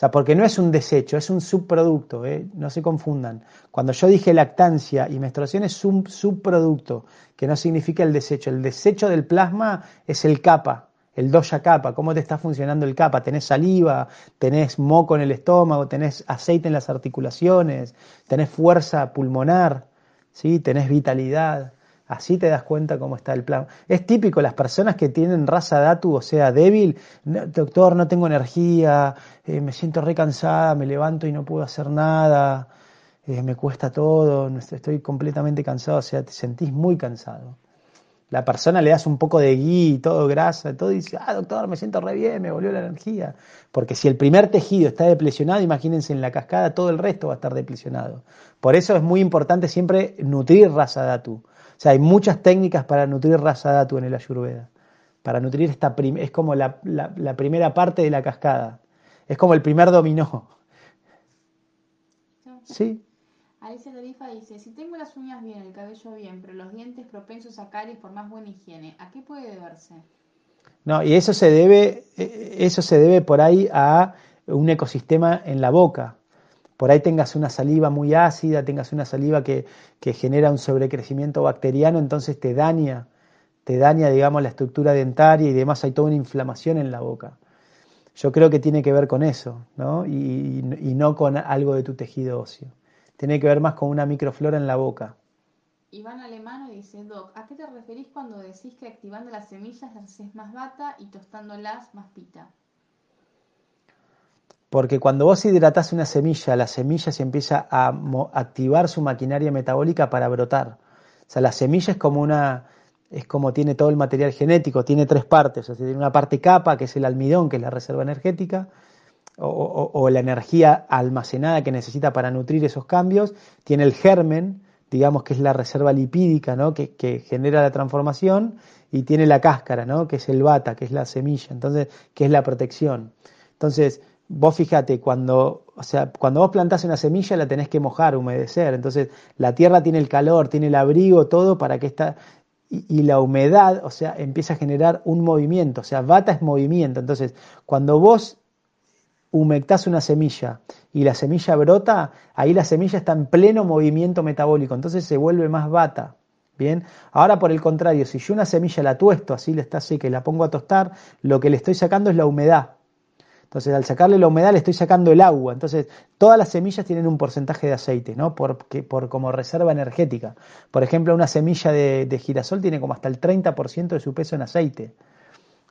Sea, porque no es un desecho, es un subproducto, ¿eh? no se confundan. Cuando yo dije lactancia y menstruación es un subproducto, que no significa el desecho. El desecho del plasma es el capa, el doya capa, cómo te está funcionando el capa. Tenés saliva, tenés moco en el estómago, tenés aceite en las articulaciones, tenés fuerza pulmonar, ¿sí? tenés vitalidad. Así te das cuenta cómo está el plan. Es típico, las personas que tienen raza datu, o sea, débil, doctor, no tengo energía, eh, me siento recansada, me levanto y no puedo hacer nada, eh, me cuesta todo, estoy completamente cansado, o sea, te sentís muy cansado. La persona le das un poco de gui, todo grasa, todo y dice, ah, doctor, me siento re bien, me volvió la energía. Porque si el primer tejido está deplesionado, imagínense en la cascada, todo el resto va a estar deplesionado. Por eso es muy importante siempre nutrir raza datu. O sea, hay muchas técnicas para nutrir rasa datu en el Ayurveda. Para nutrir esta es como la, primera parte de la cascada. Es como el primer dominó. ¿Sí? Alicia Tarifa dice, si tengo las uñas bien, el cabello bien, pero los dientes propensos a caries por más buena higiene, ¿a qué puede deberse? No, y eso se debe, eh, eso se debe por ahí a un ecosistema en la boca por ahí tengas una saliva muy ácida, tengas una saliva que, genera un sobrecrecimiento bacteriano, entonces te daña, te daña, digamos, la estructura dentaria y demás, hay toda una inflamación en la boca. Yo creo que tiene que ver con eso, ¿no? Y, no con algo de tu tejido óseo. Tiene que ver más con una microflora en la boca. Iván Alemano dice, Doc, ¿a qué te referís cuando decís que activando las semillas las haces más bata y tostándolas más pita? Porque cuando vos hidratás una semilla, la semilla se empieza a activar su maquinaria metabólica para brotar. O sea, la semilla es como una, es como tiene todo el material genético, tiene tres partes. O sea, tiene una parte capa, que es el almidón, que es la reserva energética, o, la energía almacenada que necesita para nutrir esos cambios. Tiene el germen, digamos que es la reserva lipídica, ¿no? que, que genera la transformación. Y tiene la cáscara, ¿no? que es el bata, que es la semilla, entonces, que es la protección. Entonces, vos fíjate, cuando, o sea, cuando vos plantás una semilla la tenés que mojar, humedecer. Entonces, la tierra tiene el calor, tiene el abrigo, todo para que esta, y, la humedad, o sea, empieza a generar un movimiento, o sea, vata es movimiento. Entonces, cuando vos humectás una semilla y la semilla brota, ahí la semilla está en pleno movimiento metabólico, entonces se vuelve más bata. Bien, ahora por el contrario, si yo una semilla la tuesto, así le está así, que la pongo a tostar, lo que le estoy sacando es la humedad. Entonces, al sacarle la humedad, le estoy sacando el agua. Entonces, todas las semillas tienen un porcentaje de aceite, ¿no? Por, por como reserva energética. Por ejemplo, una semilla de, girasol tiene como hasta el 30% de su peso en aceite.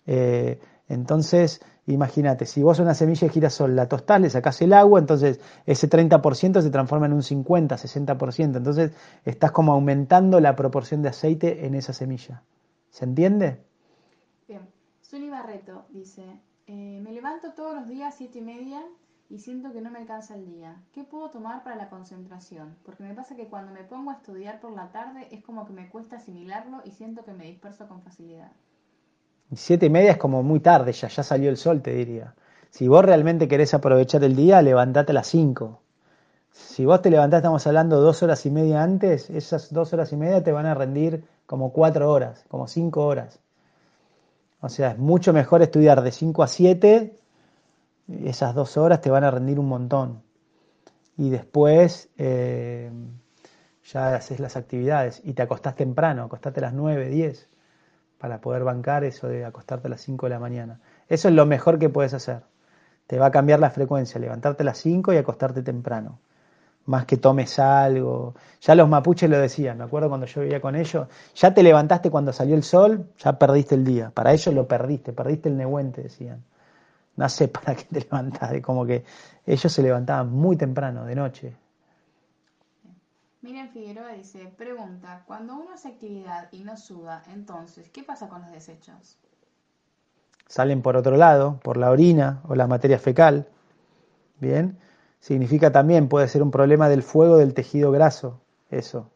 Eh, entonces, imagínate, si vos una semilla de girasol la tostás, le sacás el agua, entonces ese 30% se transforma en un 50, 60%. Entonces, estás como aumentando la proporción de aceite en esa semilla. ¿Se entiende? Bien. Suni Barreto dice, eh, me levanto todos los días siete y media y siento que no me alcanza el día. ¿Qué puedo tomar para la concentración? Porque me pasa que cuando me pongo a estudiar por la tarde es como que me cuesta asimilarlo y siento que me disperso con facilidad. Siete y media es como muy tarde, ya, ya salió el sol, te diría. Si vos realmente querés aprovechar el día, levantate a las cinco. Si vos te levantás, estamos hablando dos horas y media antes, esas dos horas y media te van a rendir como cuatro horas, como cinco horas. O sea, es mucho mejor estudiar de 5 a 7, esas dos horas te van a rendir un montón. Y después eh, ya haces las actividades y te acostás temprano, acostate a las 9, 10, para poder bancar eso de acostarte a las 5 de la mañana. Eso es lo mejor que puedes hacer. Te va a cambiar la frecuencia, levantarte a las 5 y acostarte temprano más que tomes algo. Ya los mapuches lo decían, me acuerdo cuando yo vivía con ellos, ya te levantaste cuando salió el sol, ya perdiste el día. Para ellos lo perdiste, perdiste el nehuente, decían. No sé para qué te levantaste, como que ellos se levantaban muy temprano, de noche. Miren Figueroa dice, pregunta, cuando uno hace actividad y no suda, entonces, ¿qué pasa con los desechos? Salen por otro lado, por la orina o la materia fecal. Bien, Significa también, puede ser un problema del fuego del tejido graso, eso.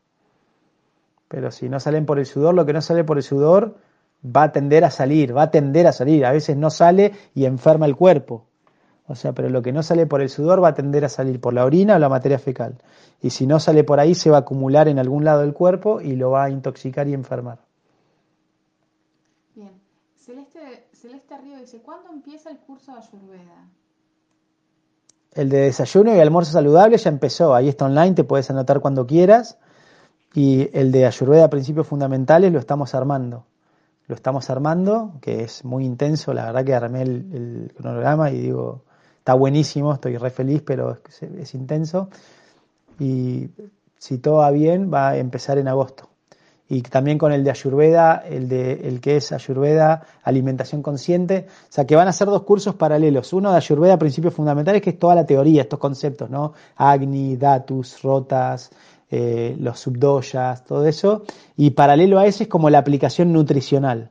Pero si no salen por el sudor, lo que no sale por el sudor va a tender a salir, va a tender a salir. A veces no sale y enferma el cuerpo. O sea, pero lo que no sale por el sudor va a tender a salir por la orina o la materia fecal. Y si no sale por ahí, se va a acumular en algún lado del cuerpo y lo va a intoxicar y enfermar. Bien. Celeste, Celeste Río dice, ¿cuándo empieza el curso de Ayurveda? El de desayuno y almuerzo saludable ya empezó, ahí está online, te puedes anotar cuando quieras. Y el de Ayurveda, principios fundamentales, lo estamos armando. Lo estamos armando, que es muy intenso, la verdad que armé el, cronograma y digo, está buenísimo, estoy re feliz, pero es, es intenso. Y si todo va bien, va a empezar en agosto y también con el de Ayurveda, el, de, el que es Ayurveda Alimentación Consciente. O sea, que van a ser dos cursos paralelos. Uno de Ayurveda Principios Fundamentales, que es toda la teoría, estos conceptos, ¿no? Agni, Datus, Rotas, eh, los subdoyas, todo eso. Y paralelo a ese es como la aplicación nutricional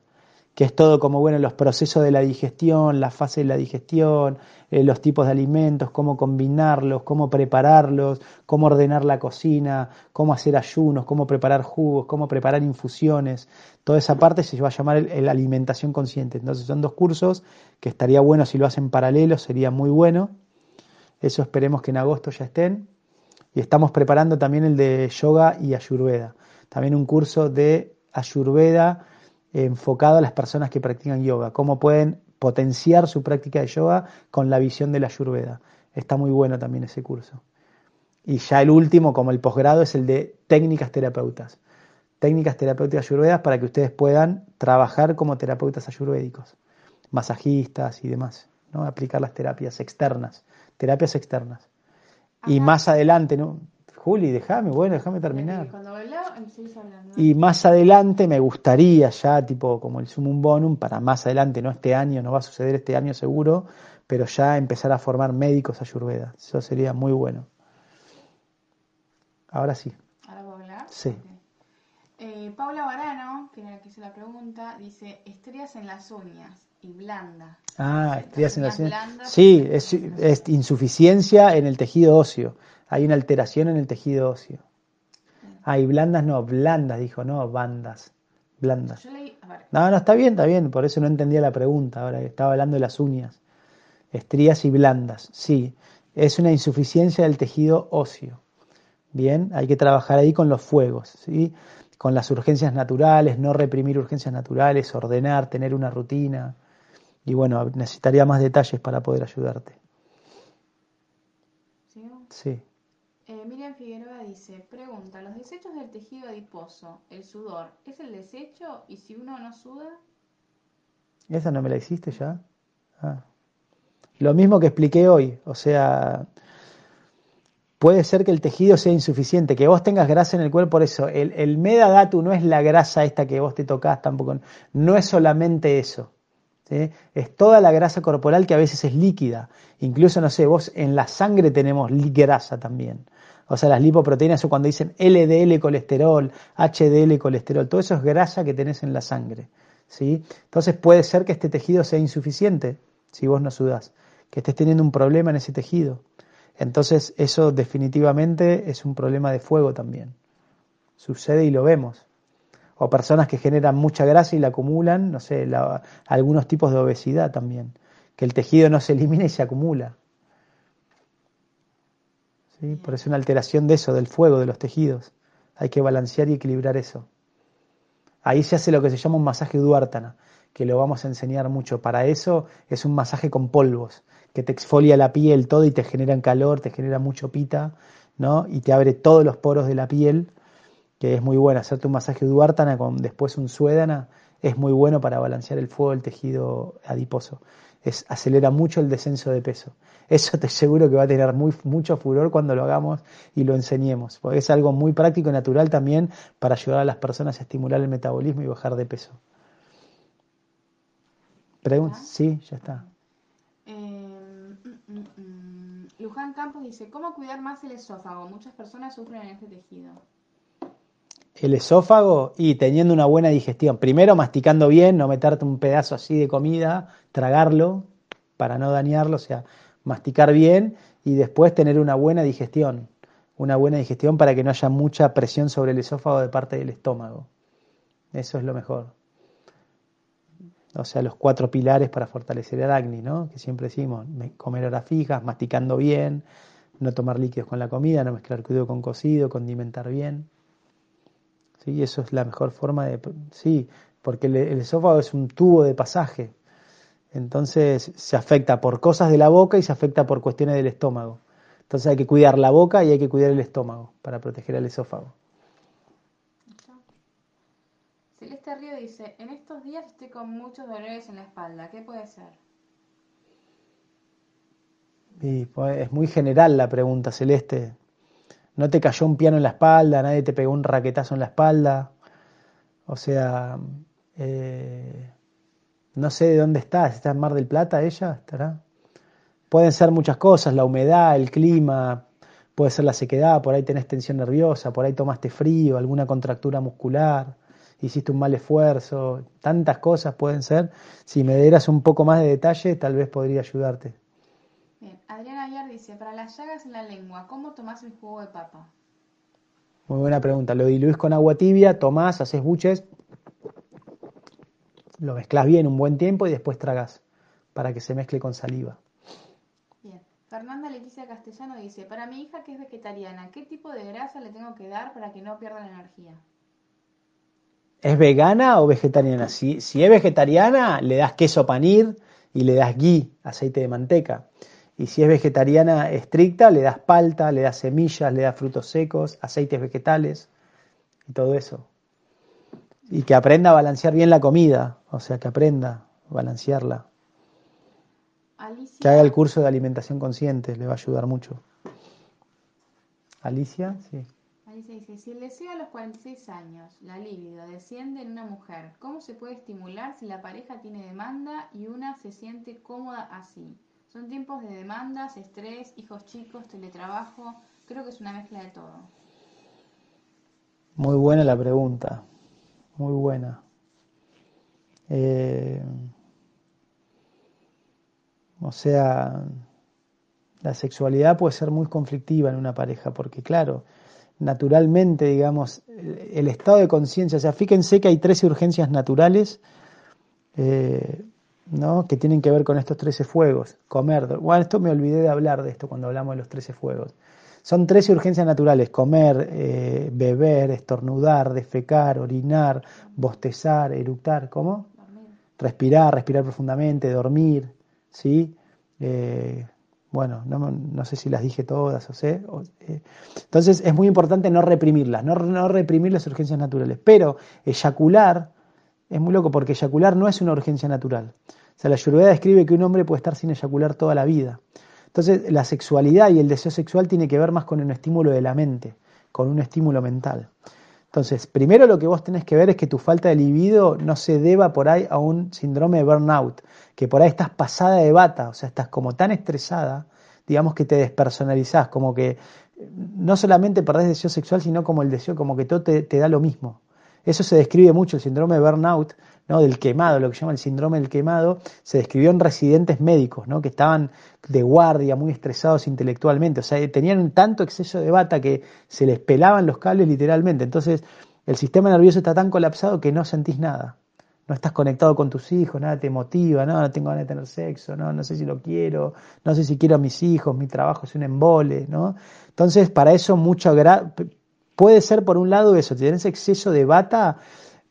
que es todo como, bueno, los procesos de la digestión, la fase de la digestión, eh, los tipos de alimentos, cómo combinarlos, cómo prepararlos, cómo ordenar la cocina, cómo hacer ayunos, cómo preparar jugos, cómo preparar infusiones. Toda esa parte se va a llamar la alimentación consciente. Entonces son dos cursos que estaría bueno si lo hacen paralelo, sería muy bueno. Eso esperemos que en agosto ya estén. Y estamos preparando también el de yoga y ayurveda. También un curso de ayurveda enfocado a las personas que practican yoga, cómo pueden potenciar su práctica de yoga con la visión de la Ayurveda. Está muy bueno también ese curso. Y ya el último, como el posgrado, es el de técnicas terapeutas. Técnicas terapéuticas ayurvedas para que ustedes puedan trabajar como terapeutas ayurvédicos, masajistas y demás, ¿no? aplicar las terapias externas, terapias externas. Y más adelante, ¿no? Juli, déjame, bueno, déjame terminar. Y más adelante me gustaría ya, tipo como el sumum bonum, para más adelante, no este año, no va a suceder este año seguro, pero ya empezar a formar médicos ayurveda. Eso sería muy bueno. Ahora sí. ¿Ahora puedo hablar? Sí. Eh, Paula Barano, que que hizo la pregunta, dice, estrías en las uñas y blanda. Ah, estrías en las uñas. Sí, es, es insuficiencia en el tejido óseo hay una alteración en el tejido óseo. Hay blandas, no, blandas, dijo, no, bandas, blandas. No, no, está bien, está bien, por eso no entendía la pregunta, ahora estaba hablando de las uñas. Estrías y blandas, sí, es una insuficiencia del tejido óseo. Bien, hay que trabajar ahí con los fuegos, ¿sí? con las urgencias naturales, no reprimir urgencias naturales, ordenar, tener una rutina. Y bueno, necesitaría más detalles para poder ayudarte. Sí. Eh, Miriam Figueroa dice, pregunta, ¿los desechos del tejido adiposo, el sudor, es el desecho y si uno no suda? ¿Esa no me la hiciste ya? Ah. Lo mismo que expliqué hoy, o sea, puede ser que el tejido sea insuficiente, que vos tengas grasa en el cuerpo, por eso, el, el medadatu no es la grasa esta que vos te tocas tampoco, no es solamente eso, es toda la grasa corporal que a veces es líquida, incluso, no sé, vos en la sangre tenemos grasa también, o sea, las lipoproteínas, o cuando dicen LDL colesterol, HDL colesterol, todo eso es grasa que tenés en la sangre, ¿sí? Entonces puede ser que este tejido sea insuficiente si vos no sudás, que estés teniendo un problema en ese tejido. Entonces eso definitivamente es un problema de fuego también. Sucede y lo vemos. O personas que generan mucha grasa y la acumulan, no sé, algunos tipos de obesidad también, que el tejido no se elimina y se acumula. ¿Sí? Por eso una alteración de eso, del fuego, de los tejidos. Hay que balancear y equilibrar eso. Ahí se hace lo que se llama un masaje duártana, que lo vamos a enseñar mucho. Para eso es un masaje con polvos que te exfolia la piel todo y te generan calor, te genera mucho pita, ¿no? Y te abre todos los poros de la piel, que es muy bueno. Hacerte un masaje duártana con después un suédana es muy bueno para balancear el fuego del tejido adiposo. Es, acelera mucho el descenso de peso. Eso te aseguro que va a tener muy, mucho furor cuando lo hagamos y lo enseñemos, porque es algo muy práctico y natural también para ayudar a las personas a estimular el metabolismo y bajar de peso. Pregunta, sí, ya está. Luján Campos dice, ¿cómo cuidar más el esófago? Muchas personas sufren en este tejido. El esófago y teniendo una buena digestión. Primero masticando bien, no meterte un pedazo así de comida, tragarlo para no dañarlo, o sea, masticar bien y después tener una buena digestión. Una buena digestión para que no haya mucha presión sobre el esófago de parte del estómago. Eso es lo mejor o sea, los cuatro pilares para fortalecer el acné, ¿no? Que siempre decimos, comer horas fijas, masticando bien, no tomar líquidos con la comida, no mezclar crudo con cocido, condimentar bien. Sí, eso es la mejor forma de... Sí, porque el, esófago es un tubo de pasaje. Entonces se afecta por cosas de la boca y se afecta por cuestiones del estómago. Entonces hay que cuidar la boca y hay que cuidar el estómago para proteger al esófago. Celeste Río dice, en estos días estoy con muchos dolores en la espalda, ¿qué puede ser? Pues, es muy general la pregunta, Celeste. ¿No te cayó un piano en la espalda? ¿Nadie te pegó un raquetazo en la espalda? O sea, eh, no sé de dónde estás. ¿Está en Mar del Plata ella? ¿Estará? Pueden ser muchas cosas, la humedad, el clima, puede ser la sequedad, por ahí tenés tensión nerviosa, por ahí tomaste frío, alguna contractura muscular hiciste un mal esfuerzo, tantas cosas pueden ser. Si me dieras un poco más de detalle, tal vez podría ayudarte. Adriana Ayar dice, para las llagas en la lengua, ¿cómo tomás el jugo de papa? Muy buena pregunta. Lo diluís con agua tibia, tomás, haces buches, lo mezclas bien un buen tiempo y después tragas para que se mezcle con saliva. Bien. Fernanda Leticia Castellano dice, para mi hija que es vegetariana, ¿qué tipo de grasa le tengo que dar para que no pierda la energía? ¿Es vegana o vegetariana? Si, si es vegetariana, le das queso panir y le das ghee, aceite de manteca. Y si es vegetariana estricta, le das palta, le das semillas, le das frutos secos, aceites vegetales y todo eso. Y que aprenda a balancear bien la comida, o sea, que aprenda a balancearla. Que haga el curso de alimentación consciente, le va a ayudar mucho. Alicia, sí. Alicia dice, si el deseo a los 46 años, la libido, desciende en una mujer, ¿cómo se puede estimular si la pareja tiene demanda y una se siente cómoda así? Son tiempos de demandas, estrés, hijos chicos, teletrabajo, creo que es una mezcla de todo. Muy buena la pregunta, muy buena. Eh, o sea, la sexualidad puede ser muy conflictiva en una pareja, porque claro, naturalmente, digamos, el estado de conciencia. O sea, fíjense que hay 13 urgencias naturales eh, ¿no? que tienen que ver con estos 13 fuegos. Comer, bueno, esto me olvidé de hablar de esto cuando hablamos de los 13 fuegos. son tres urgencias naturales, comer, eh, beber, estornudar, defecar, orinar, bostezar, eructar, ¿cómo? Respirar, respirar profundamente, dormir, ¿sí? Eh, bueno, no, sé si las dije todas, o sé. Eh, entonces es muy importante no reprimirlas, no, no reprimir las urgencias naturales. Pero eyacular es muy loco porque eyacular no es una urgencia natural. O sea, la Ayurveda describe que un hombre puede estar sin eyacular toda la vida. Entonces, la sexualidad y el deseo sexual tiene que ver más con un estímulo de la mente, con un estímulo mental. Entonces, primero lo que vos tenés que ver es que tu falta de libido no se deba por ahí a un síndrome de burnout, que por ahí estás pasada de bata, o sea, estás como tan estresada, digamos que te despersonalizás, como que no solamente perdés deseo sexual, sino como el deseo, como que todo te, te da lo mismo. Eso se describe mucho, el síndrome de burnout, ¿no? del quemado, lo que se llama el síndrome del quemado, se describió en residentes médicos, ¿no? que estaban de guardia, muy estresados intelectualmente, o sea, tenían tanto exceso de bata que se les pelaban los cables literalmente. Entonces, el sistema nervioso está tan colapsado que no sentís nada. No estás conectado con tus hijos, nada te motiva, no, no tengo ganas de tener sexo, no, no sé si lo quiero, no sé si quiero a mis hijos, mi trabajo es un embole, ¿no? Entonces, para eso mucho puede ser por un lado eso, tenés exceso de bata,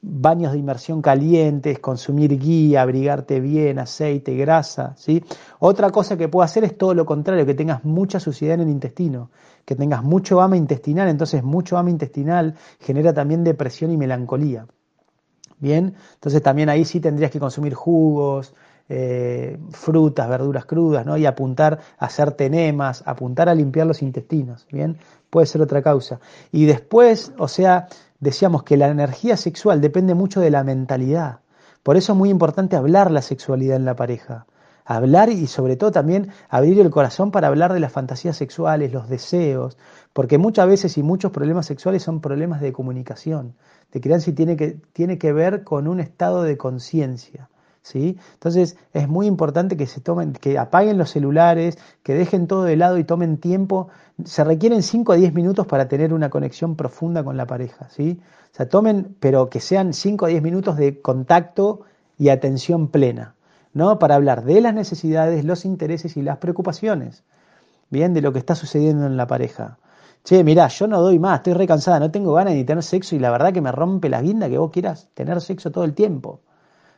baños de inmersión calientes, consumir guía, abrigarte bien, aceite, grasa, ¿sí? Otra cosa que puedo hacer es todo lo contrario, que tengas mucha suciedad en el intestino, que tengas mucho ama intestinal, entonces mucho ama intestinal genera también depresión y melancolía. Bien, entonces también ahí sí tendrías que consumir jugos, eh, frutas, verduras crudas, ¿no? Y apuntar a hacer tenemas, apuntar a limpiar los intestinos, ¿bien? Puede ser otra causa. Y después, o sea, decíamos que la energía sexual depende mucho de la mentalidad. Por eso es muy importante hablar la sexualidad en la pareja. Hablar y sobre todo también abrir el corazón para hablar de las fantasías sexuales, los deseos, porque muchas veces y muchos problemas sexuales son problemas de comunicación, de crianza y tiene que, tiene que ver con un estado de conciencia. ¿Sí? Entonces es muy importante que se tomen, que apaguen los celulares, que dejen todo de lado y tomen tiempo. Se requieren 5 a 10 minutos para tener una conexión profunda con la pareja, ¿sí? O sea, tomen, pero que sean 5 a 10 minutos de contacto y atención plena, ¿no? Para hablar de las necesidades, los intereses y las preocupaciones, ¿bien? De lo que está sucediendo en la pareja. Che, mirá, yo no doy más, estoy recansada, no tengo ganas de tener sexo y la verdad que me rompe la guinda que vos quieras tener sexo todo el tiempo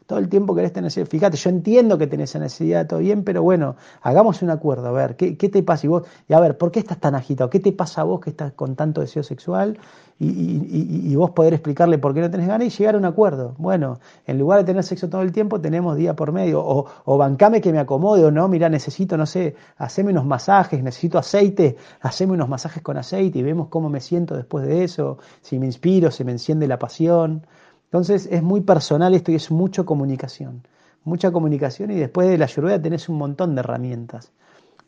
todo el tiempo querés tener necesidad. Fíjate, yo entiendo que tenés esa necesidad, todo bien, pero bueno, hagamos un acuerdo, a ver, ¿qué, te pasa? Y vos, y a ver, ¿por qué estás tan agitado? ¿Qué te pasa a vos que estás con tanto deseo sexual? Y, vos poder explicarle por qué no tenés ganas y llegar a un acuerdo. Bueno, en lugar de tener sexo todo el tiempo, tenemos día por medio. O, o bancame que me acomode, o no, mira, necesito, no sé, haceme unos masajes, necesito aceite, haceme unos masajes con aceite y vemos cómo me siento después de eso, si me inspiro, si me enciende la pasión. Entonces es muy personal esto y es mucha comunicación. Mucha comunicación y después de la ayurveda tenés un montón de herramientas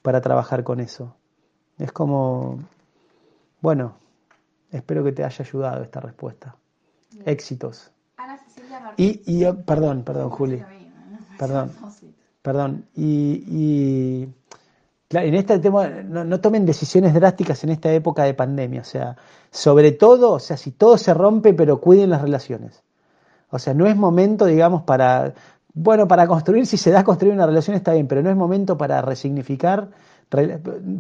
para trabajar con eso. Es como, bueno, espero que te haya ayudado esta respuesta. Éxitos. Ana Cecilia Y, y perdón, perdón, Juli. Perdón, perdón. Y, y claro, en este tema, no, no, tomen decisiones drásticas en esta época de pandemia. O sea, sobre todo, o sea, si todo se rompe, pero cuiden las relaciones. O sea, no es momento, digamos, para, bueno, para construir, si se da a construir una relación está bien, pero no es momento para resignificar,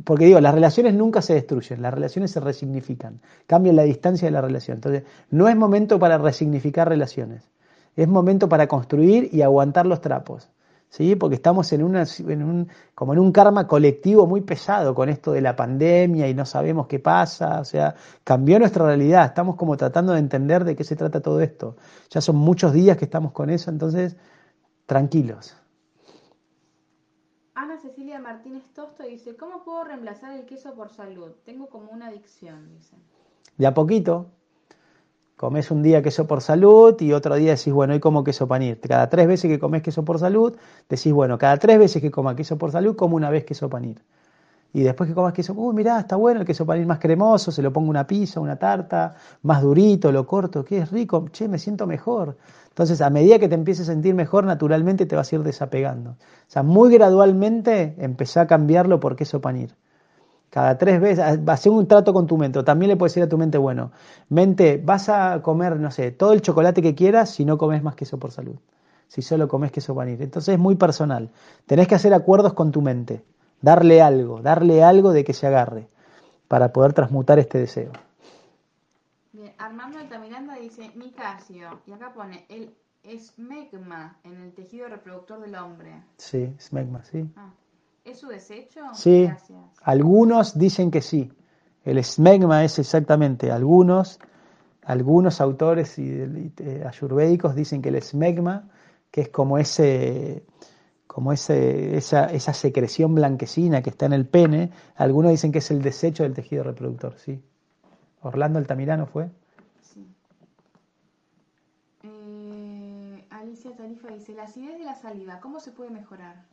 porque digo, las relaciones nunca se destruyen, las relaciones se resignifican, cambian la distancia de la relación. Entonces, no es momento para resignificar relaciones, es momento para construir y aguantar los trapos. ¿Sí? porque estamos en, una, en un, como en un karma colectivo muy pesado con esto de la pandemia y no sabemos qué pasa, o sea, cambió nuestra realidad, estamos como tratando de entender de qué se trata todo esto. Ya son muchos días que estamos con eso, entonces, tranquilos. Ana Cecilia Martínez Tosto dice, ¿cómo puedo reemplazar el queso por salud? Tengo como una adicción, dice. De a poquito, Comes un día queso por salud y otro día decís, bueno, hoy como queso panir. Cada tres veces que comes queso por salud, decís, bueno, cada tres veces que coma queso por salud, como una vez queso panir. Y después que comas queso, uy, mirá, está bueno el queso panir más cremoso, se lo pongo una pizza, una tarta, más durito, lo corto, que es rico, che, me siento mejor. Entonces, a medida que te empieces a sentir mejor, naturalmente te vas a ir desapegando. O sea, muy gradualmente empezá a cambiarlo por queso panir. Cada tres veces, hacer un trato con tu mente. O también le puedes decir a tu mente, bueno, mente, vas a comer, no sé, todo el chocolate que quieras si no comes más queso por salud. Si solo comes queso panir. Entonces es muy personal. Tenés que hacer acuerdos con tu mente. Darle algo, darle algo de que se agarre. para poder transmutar este deseo. Bien, Armando Altamiranda dice Nicasio, y acá pone el esmegma en el tejido reproductor del hombre. Sí, esmegma, sí. Ah, ¿Es su desecho? Sí, algunos dicen que sí. El esmegma es exactamente, algunos, algunos autores y, ayurvédicos dicen que el esmegma, que es como ese como ese, esa, esa secreción blanquecina que está en el pene, algunos dicen que es el desecho del tejido reproductor, ¿sí? Orlando Altamirano fue. Sí. Eh, Alicia Tarifa dice, la acidez de la saliva, ¿cómo se puede mejorar?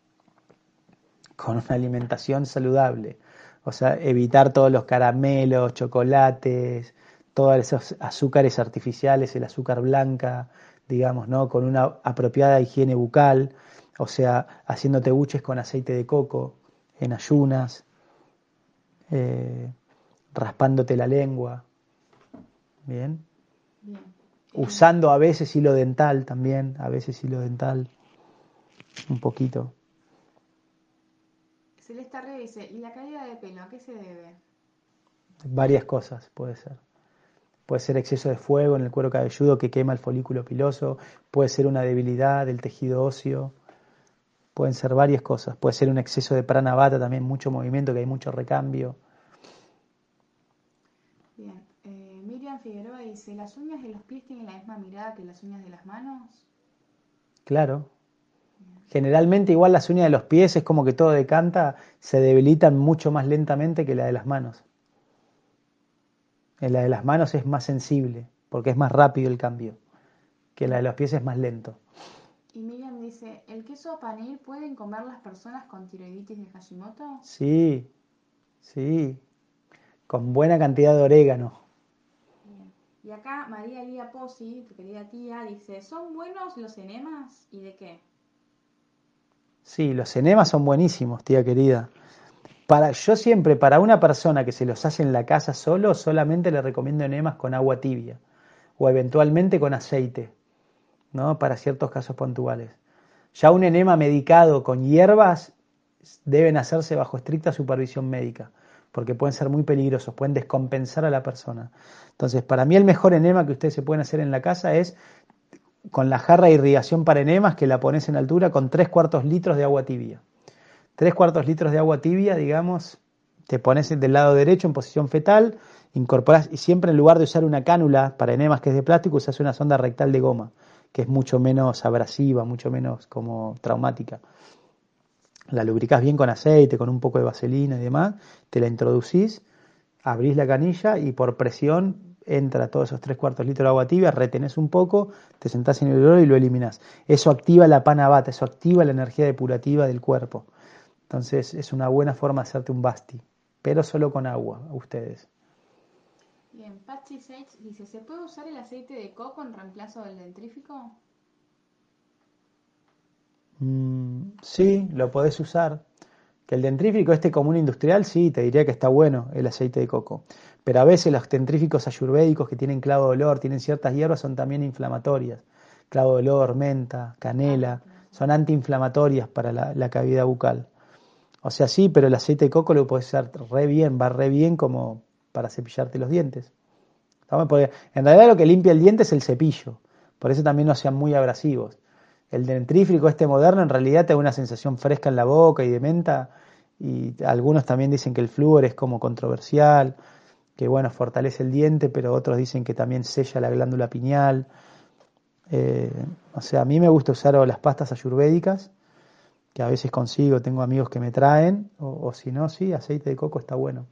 Con una alimentación saludable. O sea, evitar todos los caramelos, chocolates, todos esos azúcares artificiales, el azúcar blanca, digamos, ¿no? Con una apropiada higiene bucal o sea, haciéndote buches con aceite de coco, en ayunas, eh, raspándote la lengua, ¿bien? Usando a veces hilo dental también, a veces hilo dental, un poquito. Celeste Arre dice, ¿y la caída de pelo a qué se debe? Varias cosas puede ser. Puede ser exceso de fuego en el cuero cabelludo que quema el folículo piloso, puede ser una debilidad del tejido óseo, Pueden ser varias cosas. Puede ser un exceso de pranavata, también mucho movimiento, que hay mucho recambio. Bien. Eh, Miriam Figueroa dice, ¿las uñas de los pies tienen la misma mirada que las uñas de las manos? Claro. Generalmente igual las uñas de los pies es como que todo decanta, se debilitan mucho más lentamente que la de las manos. En la de las manos es más sensible, porque es más rápido el cambio, que la de los pies es más lento. Y Miriam dice, ¿el queso panir pueden comer las personas con tiroiditis de Hashimoto? Sí, sí, con buena cantidad de orégano. Y acá María Lía Pozzi, tu querida tía, dice, ¿son buenos los enemas y de qué? Sí, los enemas son buenísimos, tía querida. Para, yo siempre, para una persona que se los hace en la casa solo, solamente le recomiendo enemas con agua tibia o eventualmente con aceite ¿no? para ciertos casos puntuales. Ya un enema medicado con hierbas deben hacerse bajo estricta supervisión médica, porque pueden ser muy peligrosos, pueden descompensar a la persona. Entonces, para mí el mejor enema que ustedes se pueden hacer en la casa es con la jarra de irrigación para enemas que la pones en altura con tres cuartos litros de agua tibia. Tres cuartos litros de agua tibia, digamos, te pones del lado derecho en posición fetal, incorporas y siempre en lugar de usar una cánula para enemas que es de plástico, usas una sonda rectal de goma que es mucho menos abrasiva, mucho menos como traumática. La lubricás bien con aceite, con un poco de vaselina y demás, te la introducís, abrís la canilla y por presión entra todos esos tres cuartos litros de agua tibia, retenés un poco, te sentás en el olor y lo eliminás. Eso activa la panavata, eso activa la energía depurativa del cuerpo. Entonces es una buena forma de hacerte un basti, pero solo con agua, ustedes. Bien, Patsy Sage dice, ¿se puede usar el aceite de coco en reemplazo del dentrífico? Mm, sí, lo podés usar. Que el dentrífico este común industrial, sí, te diría que está bueno el aceite de coco. Pero a veces los dentríficos ayurvédicos que tienen clavo de olor, tienen ciertas hierbas, son también inflamatorias. Clavo de olor, menta, canela, son antiinflamatorias para la, la cavidad bucal. O sea, sí, pero el aceite de coco lo puedes usar re bien, va re bien como para cepillarte los dientes. Porque en realidad lo que limpia el diente es el cepillo, por eso también no sean muy abrasivos. El dentrífico este moderno en realidad te da una sensación fresca en la boca y de menta, y algunos también dicen que el flúor es como controversial, que bueno, fortalece el diente, pero otros dicen que también sella la glándula pineal. Eh, o sea, a mí me gusta usar las pastas ayurvédicas, que a veces consigo, tengo amigos que me traen, o, o si no, sí, aceite de coco está bueno.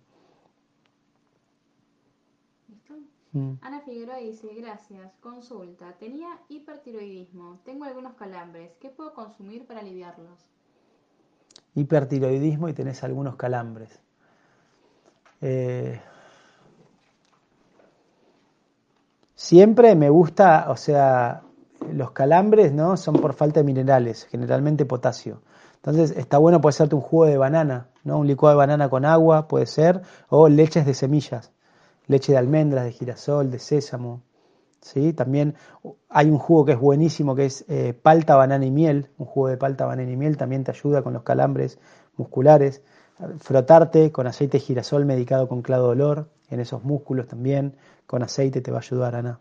Mm. Ana Figueroa dice, gracias, consulta, tenía hipertiroidismo, tengo algunos calambres, ¿qué puedo consumir para aliviarlos? Hipertiroidismo y tenés algunos calambres. Eh, siempre me gusta, o sea, los calambres no son por falta de minerales, generalmente potasio. Entonces está bueno puede serte un jugo de banana, ¿no? Un licuado de banana con agua puede ser, o leches de semillas leche de almendras, de girasol, de sésamo. ¿sí? También hay un jugo que es buenísimo, que es eh, palta, banana y miel. Un jugo de palta, banana y miel también te ayuda con los calambres musculares. frotarte con aceite de girasol medicado con clavo de olor, en esos músculos también, con aceite te va a ayudar, Ana.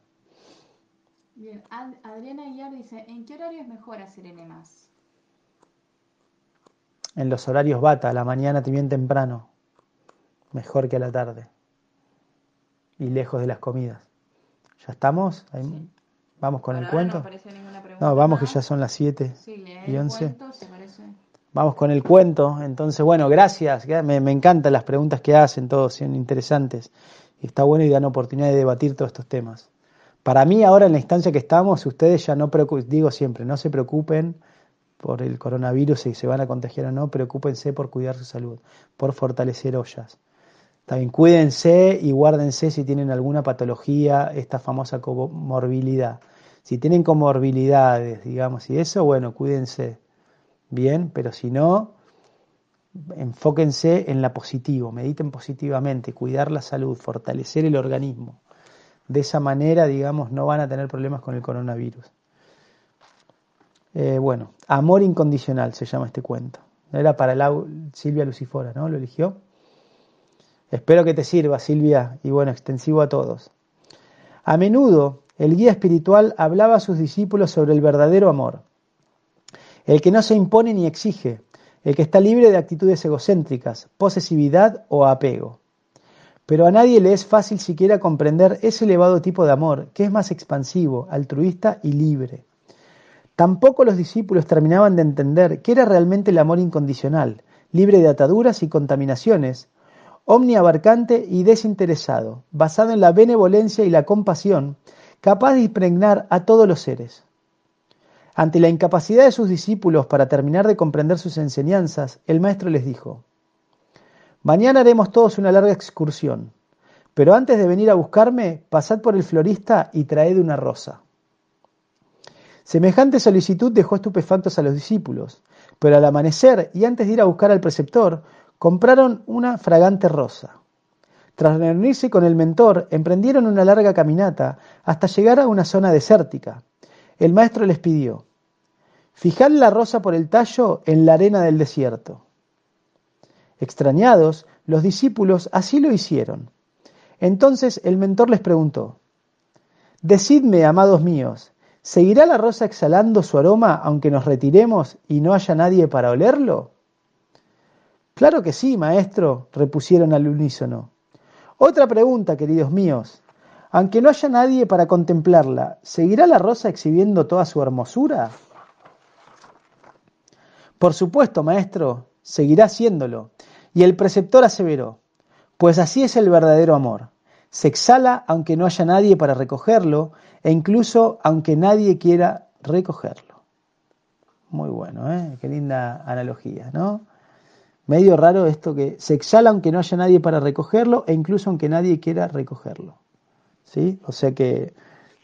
Bien, Adriana Aguiar dice, ¿en qué horario es mejor hacer enemas? En los horarios bata, a la mañana bien temprano, mejor que a la tarde, y lejos de las comidas. ¿Ya estamos? ¿Vamos con el cuento? No, vamos que ya son las 7 y 11. Vamos con el cuento. Entonces, bueno, gracias. Me, encantan las preguntas que hacen, todos son interesantes. Y está bueno y dan oportunidad de debatir todos estos temas. Para mí, ahora en la instancia que estamos, ustedes ya no digo siempre, no se preocupen por el coronavirus, si se van a contagiar o no, preocúpense por cuidar su salud, por fortalecer ollas. También cuídense y guárdense si tienen alguna patología, esta famosa comorbilidad. Si tienen comorbilidades, digamos, y eso, bueno, cuídense bien, pero si no, enfóquense en la positivo, mediten positivamente, cuidar la salud, fortalecer el organismo. De esa manera, digamos, no van a tener problemas con el coronavirus. Eh, bueno, amor incondicional se llama este cuento. Era para Silvia Lucifora, ¿no? Lo eligió. Espero que te sirva, Silvia, y bueno, extensivo a todos. A menudo el guía espiritual hablaba a sus discípulos sobre el verdadero amor, el que no se impone ni exige, el que está libre de actitudes egocéntricas, posesividad o apego. Pero a nadie le es fácil siquiera comprender ese elevado tipo de amor, que es más expansivo, altruista y libre. Tampoco los discípulos terminaban de entender qué era realmente el amor incondicional, libre de ataduras y contaminaciones, omniabarcante y desinteresado, basado en la benevolencia y la compasión, capaz de impregnar a todos los seres. Ante la incapacidad de sus discípulos para terminar de comprender sus enseñanzas, el maestro les dijo, Mañana haremos todos una larga excursión, pero antes de venir a buscarme, pasad por el florista y traed una rosa. Semejante solicitud dejó estupefactos a los discípulos, pero al amanecer y antes de ir a buscar al preceptor, compraron una fragante rosa. Tras reunirse con el mentor, emprendieron una larga caminata hasta llegar a una zona desértica. El maestro les pidió, fijad la rosa por el tallo en la arena del desierto. Extrañados, los discípulos así lo hicieron. Entonces el mentor les preguntó, Decidme, amados míos, ¿seguirá la rosa exhalando su aroma aunque nos retiremos y no haya nadie para olerlo? Claro que sí, maestro, repusieron al unísono. Otra pregunta, queridos míos. Aunque no haya nadie para contemplarla, ¿seguirá la rosa exhibiendo toda su hermosura? Por supuesto, maestro, seguirá haciéndolo. Y el preceptor aseveró, pues así es el verdadero amor. Se exhala aunque no haya nadie para recogerlo e incluso aunque nadie quiera recogerlo. Muy bueno, ¿eh? Qué linda analogía, ¿no? Medio raro esto que se exhala aunque no haya nadie para recogerlo e incluso aunque nadie quiera recogerlo. ¿Sí? O sea que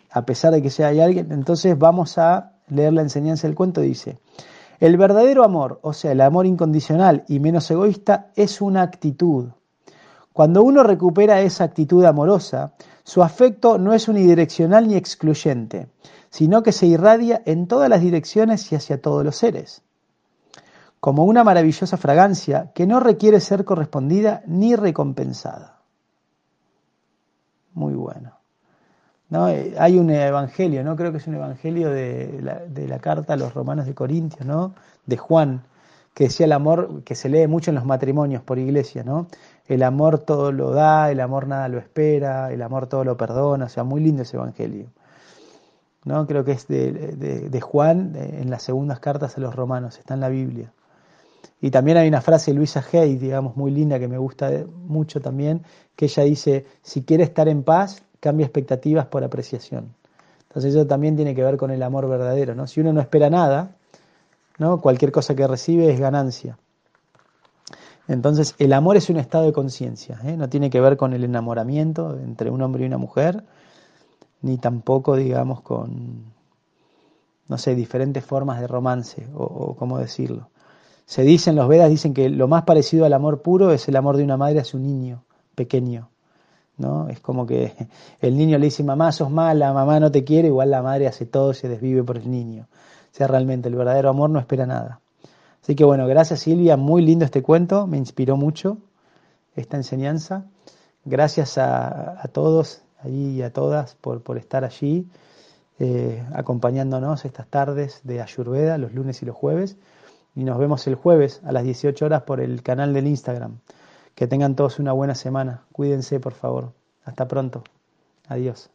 a pesar de que sea alguien, entonces vamos a leer la enseñanza del cuento, dice, el verdadero amor, o sea, el amor incondicional y menos egoísta, es una actitud. Cuando uno recupera esa actitud amorosa, su afecto no es unidireccional ni excluyente, sino que se irradia en todas las direcciones y hacia todos los seres como una maravillosa fragancia que no requiere ser correspondida ni recompensada. Muy bueno. ¿No? Eh, hay un evangelio, ¿no? Creo que es un evangelio de la, carta a los romanos de Corintios, ¿no? De Juan, que decía el amor, que se lee mucho en los matrimonios por iglesia, ¿no? El amor todo lo da, el amor nada lo espera, el amor todo lo perdona, o sea, muy lindo ese evangelio. ¿no? Creo que es de, de Juan en las segundas cartas a los romanos, está en la Biblia. Y también hay una frase de Luisa Hay, digamos, muy linda que me gusta mucho también, que ella dice, si quiere estar en paz, cambia expectativas por apreciación. Entonces eso también tiene que ver con el amor verdadero, ¿no? Si uno no espera nada, ¿no? Cualquier cosa que recibe es ganancia. Entonces el amor es un estado de conciencia, ¿eh? no tiene que ver con el enamoramiento entre un hombre y una mujer, ni tampoco, digamos, con, no sé, diferentes formas de romance, o, o cómo decirlo. Se dicen, los Vedas dicen que lo más parecido al amor puro es el amor de una madre a su niño pequeño. ¿no? Es como que el niño le dice, mamá, sos mala, mamá no te quiere, igual la madre hace todo, se desvive por el niño. O sea, realmente el verdadero amor no espera nada. Así que bueno, gracias Silvia, muy lindo este cuento, me inspiró mucho esta enseñanza. Gracias a, todos allí y a todas por, por estar allí eh, acompañándonos estas tardes de Ayurveda, los lunes y los jueves. Y nos vemos el jueves a las 18 horas por el canal del Instagram. Que tengan todos una buena semana. Cuídense, por favor. Hasta pronto. Adiós.